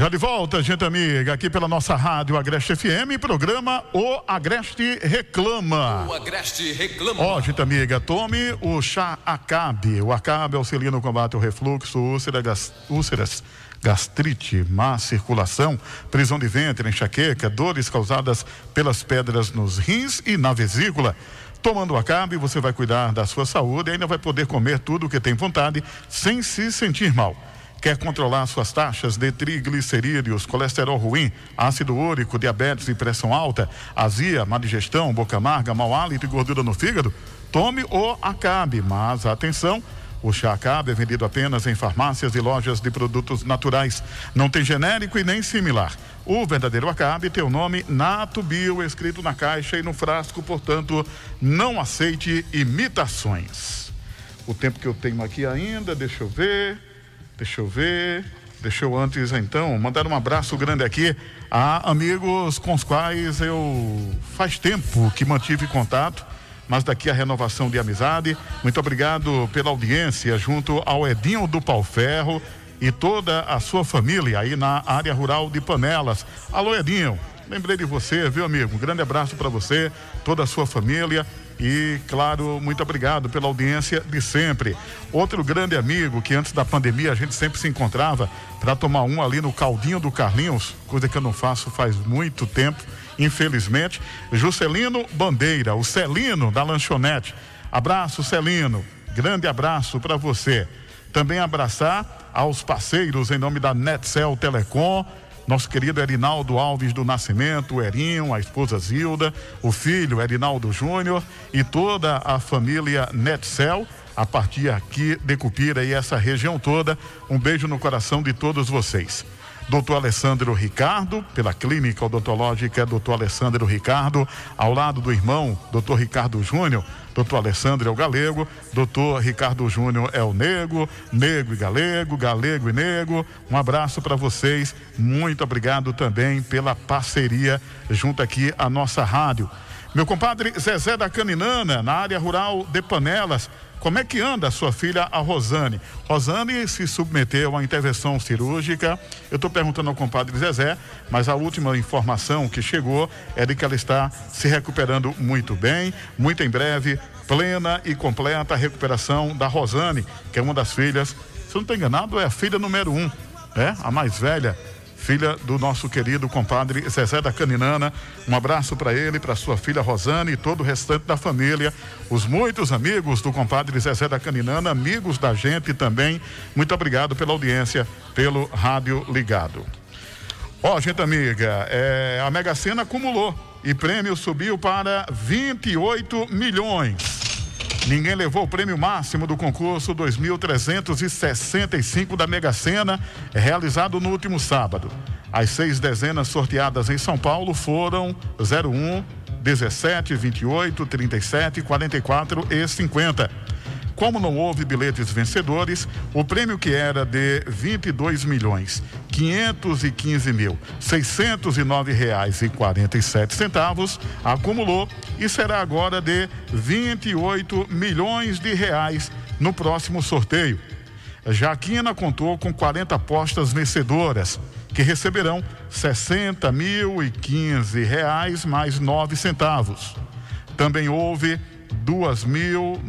Já de volta, gente amiga, aqui pela nossa rádio Agreste FM, programa O Agreste Reclama. O Agreste reclama. Ó, gente amiga, tome o chá Acabe. O Acabe auxilia no combate ao refluxo, úlcera, gas, úlceras, gastrite, má circulação, prisão de ventre, enxaqueca, dores causadas pelas pedras nos rins e na vesícula. Tomando o Acabe, você vai cuidar da sua saúde e ainda vai poder comer tudo o que tem vontade sem se sentir mal. Quer controlar suas taxas de triglicerídeos, colesterol ruim, ácido úrico, diabetes e pressão alta, azia, má digestão, boca amarga, mau hálito e gordura no fígado? Tome o Acabe, mas atenção, o chá Acabe é vendido apenas em farmácias e lojas de produtos naturais. Não tem genérico e nem similar. O verdadeiro Acabe tem o nome Nato Bio escrito na caixa e no frasco, portanto, não aceite imitações. O tempo que eu tenho aqui ainda, deixa eu ver. Deixa eu ver. Deixa eu antes, então, mandar um abraço grande aqui a amigos com os quais eu faz tempo que mantive contato, mas daqui a renovação de amizade. Muito obrigado pela audiência junto ao Edinho do Pau Ferro e toda a sua família aí na área rural de Panelas. Alô, Edinho. Lembrei de você, viu, amigo? Um grande abraço para você, toda a sua família. E, claro, muito obrigado pela audiência de sempre. Outro grande amigo que antes da pandemia a gente sempre se encontrava para tomar um ali no Caldinho do Carlinhos, coisa que eu não faço faz muito tempo, infelizmente. Juscelino Bandeira, o Celino da Lanchonete. Abraço, Celino. Grande abraço para você. Também abraçar aos parceiros em nome da Netcel Telecom nosso querido Erinaldo Alves do Nascimento, o Erinho, a esposa Zilda, o filho Erinaldo Júnior e toda a família Netcel, a partir aqui de Cupira e essa região toda. Um beijo no coração de todos vocês. Doutor Alessandro Ricardo, pela Clínica Odontológica Doutor Alessandro Ricardo, ao lado do irmão Doutor Ricardo Júnior. Doutor Alessandro é o galego, doutor Ricardo Júnior é o nego, nego e galego, galego e nego. Um abraço para vocês, muito obrigado também pela parceria junto aqui à nossa rádio. Meu compadre Zezé da Caninana, na área rural de Panelas, como é que anda a sua filha, a Rosane? Rosane se submeteu a intervenção cirúrgica. Eu estou perguntando ao compadre Zezé, mas a última informação que chegou é de que ela está se recuperando muito bem, muito em breve, plena e completa recuperação da Rosane, que é uma das filhas, se eu não estou enganado, é a filha número um, né? A mais velha filha do nosso querido compadre Zezé da Caninana. Um abraço para ele, para sua filha Rosane e todo o restante da família, os muitos amigos do compadre Zezé da Caninana, amigos da gente também. Muito obrigado pela audiência, pelo rádio ligado. Ó, oh, gente amiga, é, a Mega Sena acumulou e prêmio subiu para 28 milhões. Ninguém levou o prêmio máximo do concurso 2365 da Mega Sena, realizado no último sábado. As seis dezenas sorteadas em São Paulo foram 01, 17, 28, 37, 44 e 50. Como não houve bilhetes vencedores, o prêmio que era de 22 milhões 515 mil 609 reais e 47 centavos acumulou e será agora de 28 milhões de reais no próximo sorteio. Jaquina contou com 40 apostas vencedoras que receberão 60 mil e 15 reais mais nove centavos. Também houve duas mil,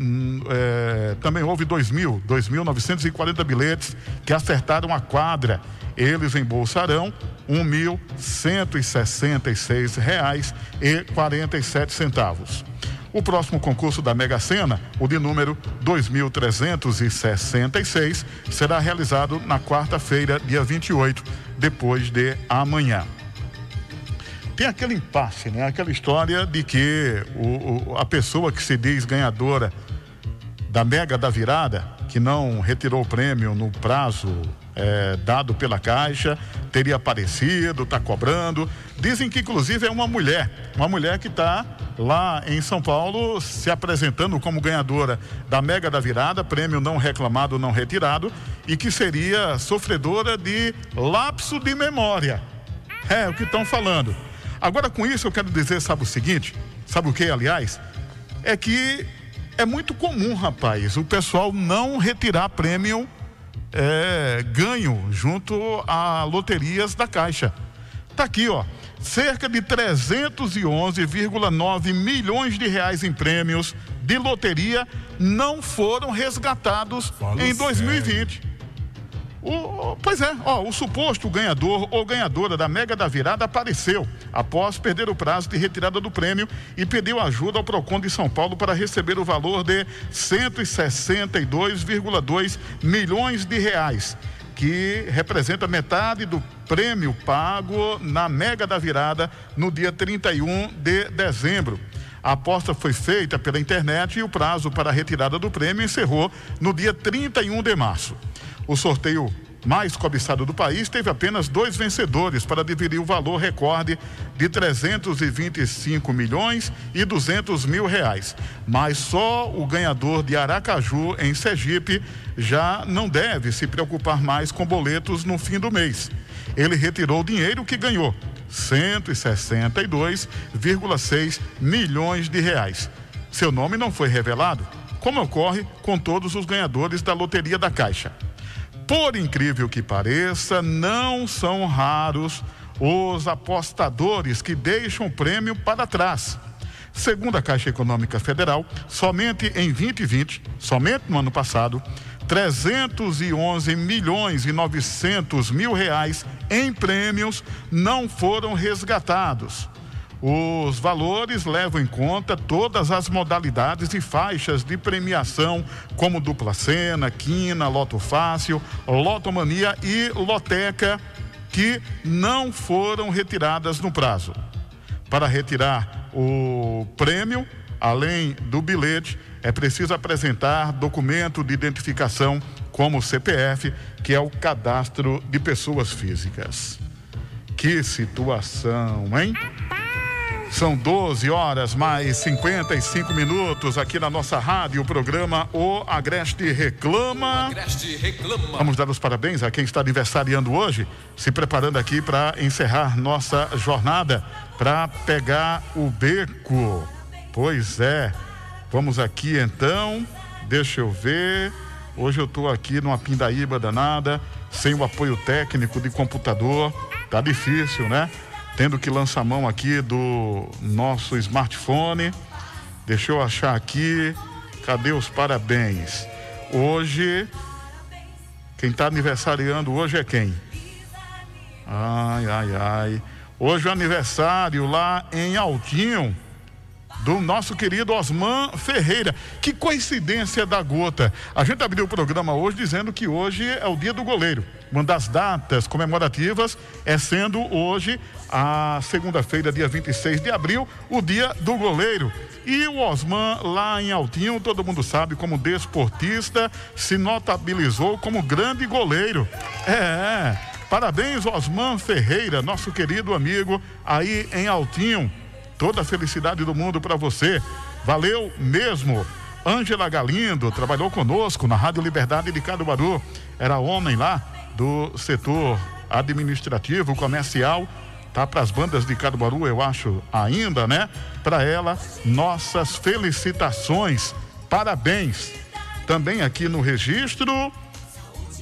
é, também houve dois mil, dois mil novecentos e quarenta bilhetes que acertaram a quadra. Eles embolsarão um mil cento e sessenta e seis reais e quarenta e sete centavos. O próximo concurso da Mega Sena, o de número 2366, será realizado na quarta-feira, dia 28, depois de amanhã tem aquele impasse, né? Aquela história de que o, o, a pessoa que se diz ganhadora da mega da virada, que não retirou o prêmio no prazo é, dado pela Caixa, teria aparecido, está cobrando. Dizem que inclusive é uma mulher, uma mulher que está lá em São Paulo se apresentando como ganhadora da Mega da Virada, prêmio não reclamado, não retirado, e que seria sofredora de lapso de memória. É o que estão falando. Agora, com isso, eu quero dizer, sabe o seguinte? Sabe o que, aliás? É que é muito comum, rapaz, o pessoal não retirar prêmio é, ganho junto a loterias da Caixa. Tá aqui, ó. Cerca de 311,9 milhões de reais em prêmios de loteria não foram resgatados Fala em 2020. Sério. O, pois é, ó, o suposto ganhador ou ganhadora da Mega da Virada apareceu após perder o prazo de retirada do prêmio e pediu ajuda ao Procon de São Paulo para receber o valor de 162,2 milhões de reais, que representa metade do prêmio pago na Mega da Virada no dia 31 de dezembro. A aposta foi feita pela internet e o prazo para a retirada do prêmio encerrou no dia 31 de março. O sorteio mais cobiçado do país teve apenas dois vencedores para dividir o valor recorde de 325 milhões e 200 mil reais. Mas só o ganhador de Aracaju, em Sergipe, já não deve se preocupar mais com boletos no fim do mês. Ele retirou o dinheiro que ganhou, 162,6 milhões de reais. Seu nome não foi revelado, como ocorre com todos os ganhadores da Loteria da Caixa. Por incrível que pareça, não são raros os apostadores que deixam o prêmio para trás. Segundo a Caixa Econômica Federal, somente em 2020, somente no ano passado, 311 milhões e 900 mil reais em prêmios não foram resgatados. Os valores levam em conta todas as modalidades e faixas de premiação, como dupla cena, quina, loto fácil, lotomania e loteca, que não foram retiradas no prazo. Para retirar o prêmio, além do bilhete, é preciso apresentar documento de identificação como o CPF, que é o cadastro de pessoas físicas. Que situação, hein? São 12 horas mais 55 minutos aqui na nossa rádio, o programa O Agreste Reclama. O Agreste Reclama. Vamos dar os parabéns a quem está aniversariando hoje, se preparando aqui para encerrar nossa jornada, para pegar o beco. Pois é. Vamos aqui então Deixa eu ver. Hoje eu estou aqui numa pindaíba danada, sem o apoio técnico de computador. Tá difícil, né? Tendo que lançar mão aqui do nosso smartphone. Deixa eu achar aqui. Cadê os parabéns? Hoje, quem está aniversariando hoje é quem? Ai, ai, ai. Hoje é aniversário lá em Altinho do nosso querido Osman Ferreira. Que coincidência da gota. A gente abriu o programa hoje dizendo que hoje é o dia do goleiro. Uma das datas comemorativas é sendo hoje, a segunda-feira, dia 26 de abril, o dia do goleiro. E o Osman, lá em Altinho, todo mundo sabe, como desportista, se notabilizou como grande goleiro. É, parabéns, Osman Ferreira, nosso querido amigo aí em Altinho. Toda a felicidade do mundo para você. Valeu mesmo. Ângela Galindo trabalhou conosco na Rádio Liberdade de Caruaru. Era homem lá do setor administrativo, comercial. Tá para as bandas de Caruaru, eu acho, ainda, né? Para ela, nossas felicitações. Parabéns. Também aqui no registro,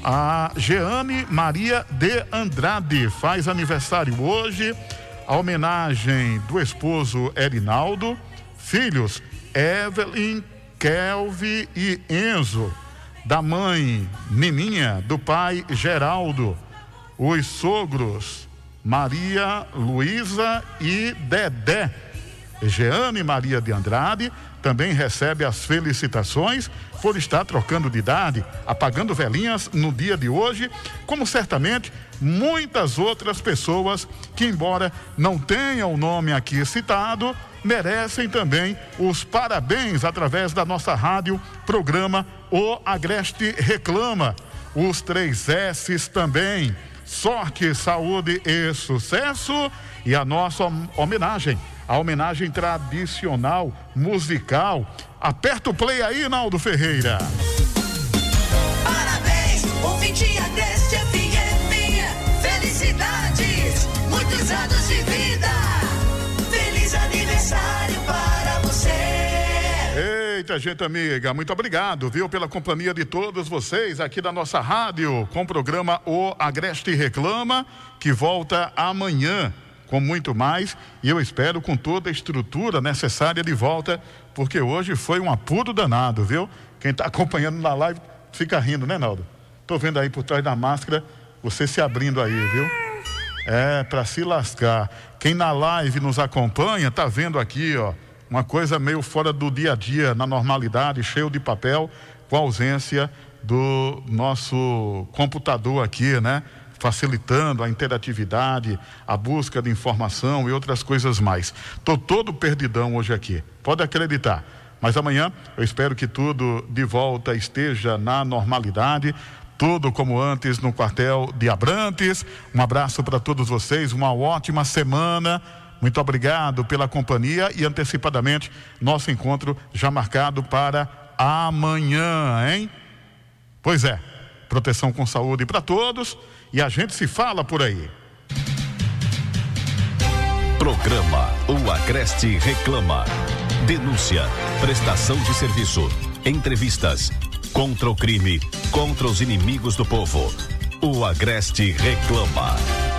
a Jeane Maria de Andrade faz aniversário hoje a homenagem do esposo Erinaldo, filhos Evelyn, Kelvin e Enzo, da mãe Nininha, do pai Geraldo, os sogros Maria Luísa e Dedé. Jeane Maria de Andrade também recebe as felicitações por estar trocando de idade, apagando velhinhas no dia de hoje, como certamente muitas outras pessoas que, embora não tenham o nome aqui citado, merecem também os parabéns através da nossa rádio, programa O Agreste Reclama. Os três S's também. Sorte, saúde e sucesso. E a nossa homenagem, a homenagem tradicional, musical. Aperta o play aí, Naldo Ferreira. Parabéns, ouvinte Agreste FM. Felicidades, muitos anos de vida. Feliz aniversário para você. Eita, gente amiga, muito obrigado, viu, pela companhia de todos vocês aqui da nossa rádio, com o programa O Agreste Reclama, que volta amanhã com muito mais e eu espero com toda a estrutura necessária de volta, porque hoje foi um apuro danado, viu? Quem está acompanhando na live fica rindo, né, Naldo? Tô vendo aí por trás da máscara você se abrindo aí, viu? É, para se lascar. Quem na live nos acompanha, tá vendo aqui, ó, uma coisa meio fora do dia a dia, na normalidade, cheio de papel, com a ausência do nosso computador aqui, né? Facilitando a interatividade, a busca de informação e outras coisas mais. Tô todo perdidão hoje aqui. Pode acreditar. Mas amanhã eu espero que tudo de volta esteja na normalidade tudo como antes no quartel de Abrantes. Um abraço para todos vocês, uma ótima semana. Muito obrigado pela companhia e antecipadamente nosso encontro já marcado para amanhã, hein? Pois é, proteção com saúde para todos e a gente se fala por aí. Programa O Agreste Reclama. Denúncia, prestação de serviço, entrevistas, contra o crime, contra os inimigos do povo. O Agreste Reclama.